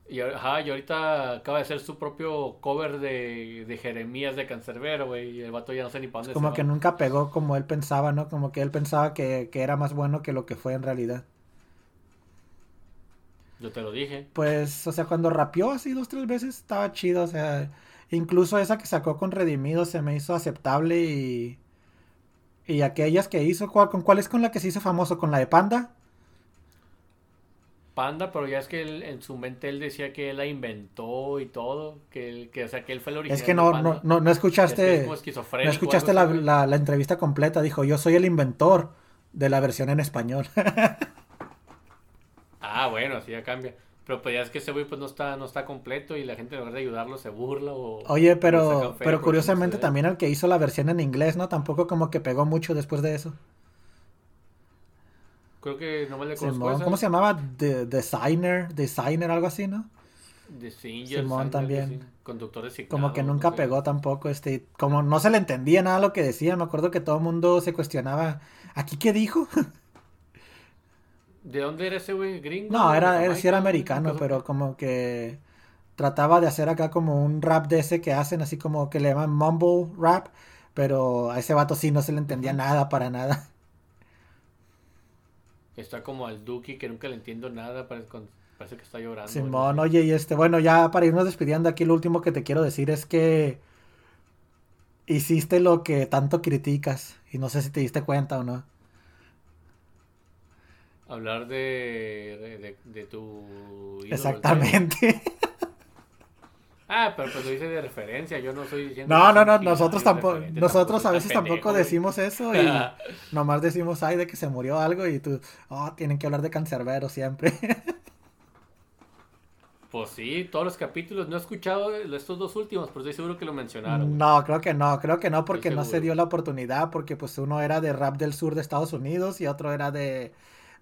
Y, ajá, y ahorita acaba de hacer su propio cover de, de Jeremías de Cancerbero, güey. Y el vato ya no sé ni para dónde Como se que va. nunca pegó como él pensaba, ¿no? Como que él pensaba que, que era más bueno que lo que fue en realidad. Yo te lo dije. Pues, o sea, cuando rapeó así dos, tres veces estaba chido, o sea, incluso esa que sacó con Redimido se me hizo aceptable y... Y aquellas que hizo, ¿cuál, ¿con cuál es con la que se hizo famoso? ¿Con la de Panda? Panda, pero ya es que él- en su mente él decía que él la inventó y todo. Que, él- que, o sea, que él fue el original. Es que no, no, no, no es escuchaste, no escuchaste la, la- la entrevista completa, dijo, yo soy el inventor de la versión en español. Bueno, así ya cambia. Pero pues ya es que ese güey pues no está, no está completo y la gente en lugar de ayudarlo se burla o... Oye, pero, pero curiosamente también el que hizo la versión en inglés, ¿no? Tampoco como que pegó mucho después de eso. Creo que nomás le conozco Simón, esa. ¿cómo se llamaba? De- designer, designer, algo así, ¿no? Singer, Simón también. Conductor Como que no nunca sé. pegó tampoco, este, como no se le entendía nada lo que decía, me acuerdo que todo el mundo se cuestionaba, ¿aquí qué dijo? ¿De dónde era ese güey? ¿Gringo? No, ¿De era, Jamaica? sí era americano, pero como que trataba de hacer acá como un rap de ese que hacen, así como que le llaman mumble rap, pero a ese vato sí no se le entendía nada para nada. Está como al Duki que nunca le entiendo nada, parece que está llorando. Simón, oye, y este, bueno, ya para irnos despidiendo aquí, lo último que te quiero decir es que hiciste lo que tanto criticas, y no sé si te diste cuenta o no. Hablar de, de, tu... ídolo, Exactamente. Ah, pero pues lo hice de referencia, yo no estoy diciendo... No, no, no, nosotros tampoco, nosotros a veces tampoco decimos eso y nomás decimos, ay, de que se murió algo y tú, oh, tienen que hablar de cancerbero siempre. Pues sí, todos los capítulos, no he escuchado estos dos últimos, pero estoy seguro que lo mencionaron. güey. No, creo que no, creo que no porque no se dio la oportunidad porque pues uno era de rap del sur de Estados Unidos y otro era de,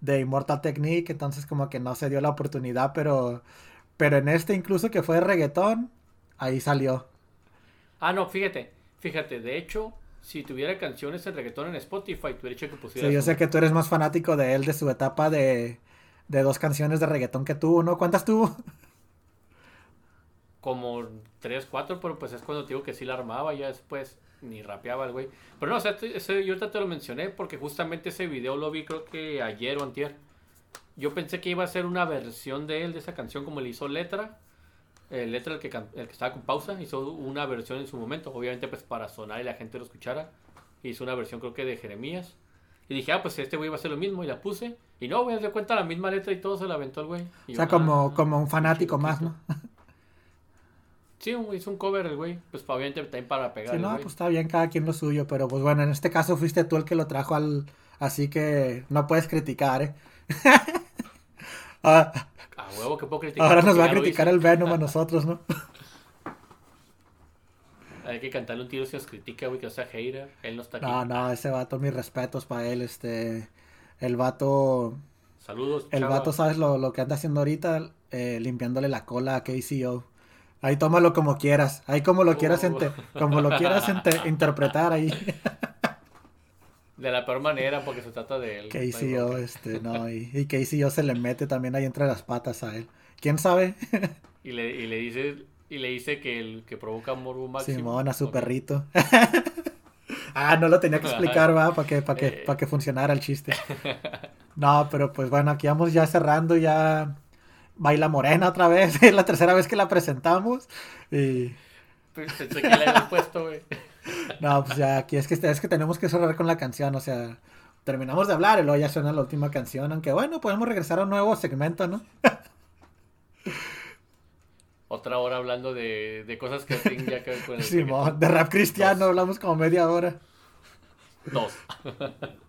de Immortal Technique, entonces como que no se dio la oportunidad, pero, pero en este incluso que fue de reggaetón, ahí salió. Ah, no, fíjate, fíjate, de hecho, si tuviera canciones de reggaetón en Spotify, hubiera dicho que pusieras Sí, yo sé que tú eres más fanático de él, de su etapa de, de dos canciones de reggaetón que tuvo, ¿no? ¿Cuántas tuvo? como 3, 4, pero pues es cuando te digo que sí la armaba, ya después ni rapeaba el güey. Pero no, o sea, te- ese- yo ahorita te lo mencioné porque justamente ese video lo vi creo que ayer o antier. Yo pensé que iba a ser una versión de él, de esa canción, como le hizo Letra. El Letra, el que, el que estaba con pausa, hizo una versión en su momento, obviamente pues para sonar y la gente lo escuchara. Hizo una versión creo que de Jeremías. Y dije, ah, pues este güey va a hacer lo mismo y la puse. Y no, güey, de cuenta la misma letra y todo se la aventó el güey. Y O yo, sea, ah, como, como un fanático más, ¿no? Sí, hizo un cover el güey. Pues obviamente también para pegar. Sí, no, pues está bien, cada quien lo suyo, pero pues bueno, en este caso fuiste tú el que lo trajo al... Así que no puedes criticar, ¿eh? Ah, A huevo que puedo criticar. ahora nos va a criticar el Venom a nosotros, ¿no? Hay que cantarle un tiro si nos critica, güey, que no sea hater. Él no está aquí. No, no, ese vato, mis respetos para él, este... El vato... Saludos, El chava. vato, ¿sabes lo, lo que anda haciendo ahorita? Eh, limpiándole la cola a KCO. Ahí tómalo como quieras. Ahí como lo quieras, ente- como lo quieras interpretar ahí. De la peor manera, porque se trata de él. No KCO, bronca. este, no, y, y KCO se le mete también ahí entre las patas a él. ¿Quién sabe? Y le, y le dice, Y le dice que el que provoca morbo máximo. Simón a su perrito. ah, no lo tenía que explicar, va, para que, para que, Eh. para que funcionara el chiste. No, pero pues bueno, aquí vamos ya cerrando ya. Baila Morena otra vez, es la tercera vez que la presentamos. Y Pensé que le había puesto, güey. no, pues ya aquí es que, es que tenemos que cerrar con la canción, o sea, terminamos de hablar y luego ya suena la última canción, aunque bueno, podemos regresar a un nuevo segmento, ¿no? Otra hora hablando de, de cosas que tienen ya que ver con el Simón, de rap cristiano Dos. hablamos como media hora. Dos.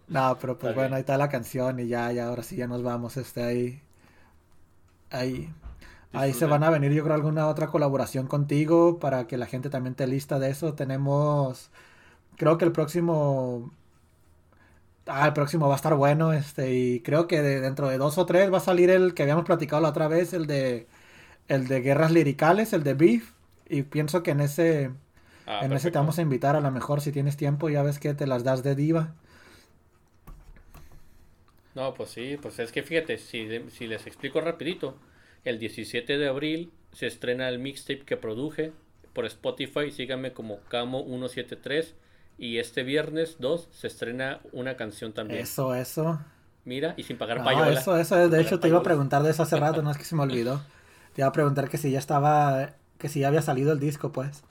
No, pero pues bueno, ahí está la canción y ya, ya, ahora sí ya nos vamos, este, ahí, ahí, ahí se van a venir yo creo alguna otra colaboración contigo para que la gente también te lista de eso. Tenemos, creo que el próximo, ah, el próximo va a estar bueno, este, y creo que de- dentro de dos o tres va a salir el que habíamos platicado la otra vez, el de, el de guerras liricales, el de Beef, y pienso que en ese, Ah, en ese te vamos a invitar a lo mejor si tienes tiempo, ya ves que te las das de diva. No, pues sí, pues es que fíjate, si, si les explico rapidito, el 17 de abril se estrena el mixtape que produje por Spotify, síganme como Camo173 y este viernes 2 se estrena una canción también. Eso, eso. Mira, y sin pagar No, payola. eso, eso, de Sin hecho te iba a preguntar de eso hace rato, no es que se me olvidó. Te iba a preguntar que si ya estaba, que si ya había salido el disco, pues.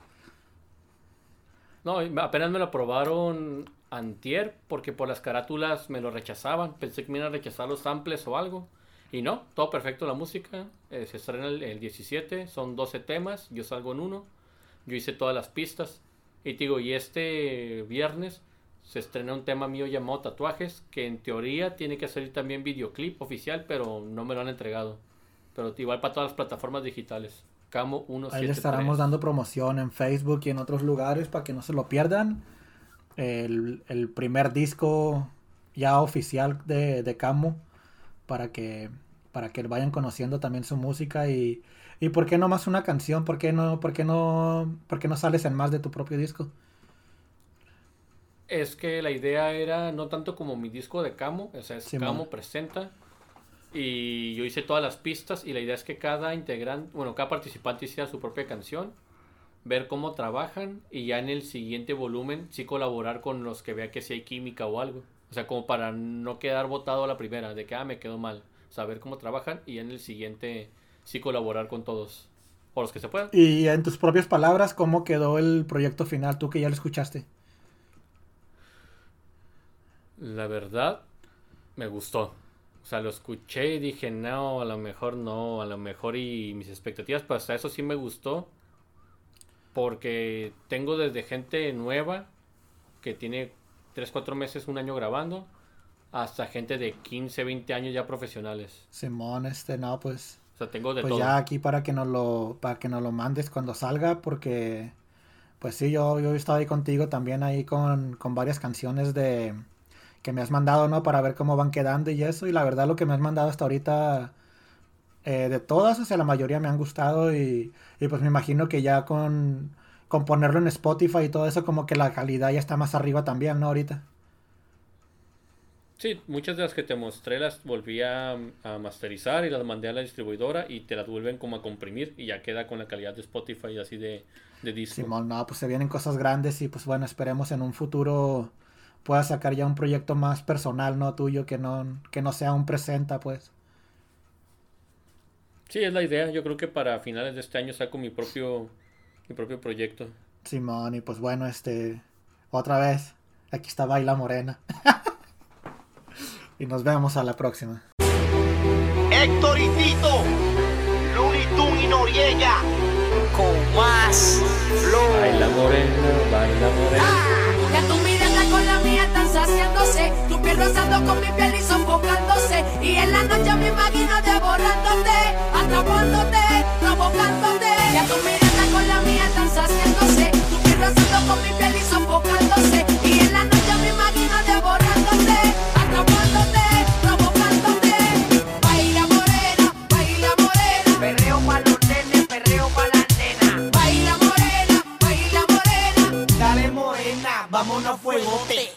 No, apenas me lo aprobaron antier porque por las carátulas me lo rechazaban. Pensé que me iban a rechazar los samples o algo. Y no, todo perfecto la música. eh, se estrena el, el 17, son 12 temas, yo salgo en uno. Yo hice todas las pistas. Y te digo, y este viernes se estrena un tema mío llamado Tatuajes, que en teoría tiene que salir también videoclip oficial, pero no me lo han entregado. Pero igual para todas las plataformas digitales. Camo 173. Ahí le estaremos dando promoción en Facebook y en otros lugares para que no se lo pierdan. El, el primer disco ya oficial de, de Camo para que para que vayan conociendo también su música y, y por qué no más una canción, por qué no, por qué no, por qué no sales en más de tu propio disco. Es que la idea era no tanto como mi disco de Camo, o sea, es Simón. Camo presenta. Y yo hice todas las pistas y la idea es que cada integrante, bueno, cada participante hiciera su propia canción, ver cómo trabajan y ya en el siguiente volumen sí colaborar con los que vea que si hay química o algo. O sea, como para no quedar botado a la primera, de que, ah, me quedó mal. Saber cómo trabajan y ya en el siguiente sí colaborar con todos. O los que se puedan. Y en tus propias palabras, ¿cómo quedó el proyecto final? Tú que ya lo escuchaste. La verdad, me gustó. O sea, lo escuché y dije, no, a lo mejor no, a lo mejor y mis expectativas, pero hasta eso sí me gustó. Porque tengo desde gente nueva que tiene 3, 4 meses, un año grabando, hasta gente de 15, 20 años ya profesionales. Simón, este, no, pues, O sea, tengo de pues todo. ya aquí para que nos lo, para que nos lo mandes cuando salga, porque, pues sí, yo, yo he estado ahí contigo también ahí con, con varias canciones de, que me has mandado, ¿no? Para ver cómo van quedando y eso, y la verdad lo que me has mandado hasta ahorita, eh, de todas, o sea, la mayoría me han gustado y, y pues me imagino que ya con, con ponerlo en Spotify y todo eso, como que la calidad ya está más arriba también, ¿no? Ahorita. Sí, muchas de las que te mostré las volví a, a masterizar y las mandé a la distribuidora y te las vuelven como a comprimir y ya queda con la calidad de Spotify así de, de disco. Simón, no, pues se vienen cosas grandes y pues bueno, esperemos en un futuro puedas sacar ya un proyecto más personal, ¿no? Tuyo, que no, que no sea un presenta, pues. Sí, es la idea. Yo creo que para finales de este año saco mi propio, mi propio proyecto. Simón, y pues bueno, este, otra vez, aquí está Baila Morena. y nos vemos a la próxima. Héctor y Tito, Looney Tunes y Noriega, con más flow. Baila morena, baila morena. Ya Y en la noche me imagino devorándote Atrapándote, provocándote Ya tu mirada con la mía están saciándose Tu piel rozando con mi piel y sofocándose. Y en la noche me imagino devorándote Atrapándote, provocándote Baila morena, baila morena. Perreo pa' los nenes, perreo pa' las nenas. Baila morena, baila morena. Dale morena, vámonos fuegote.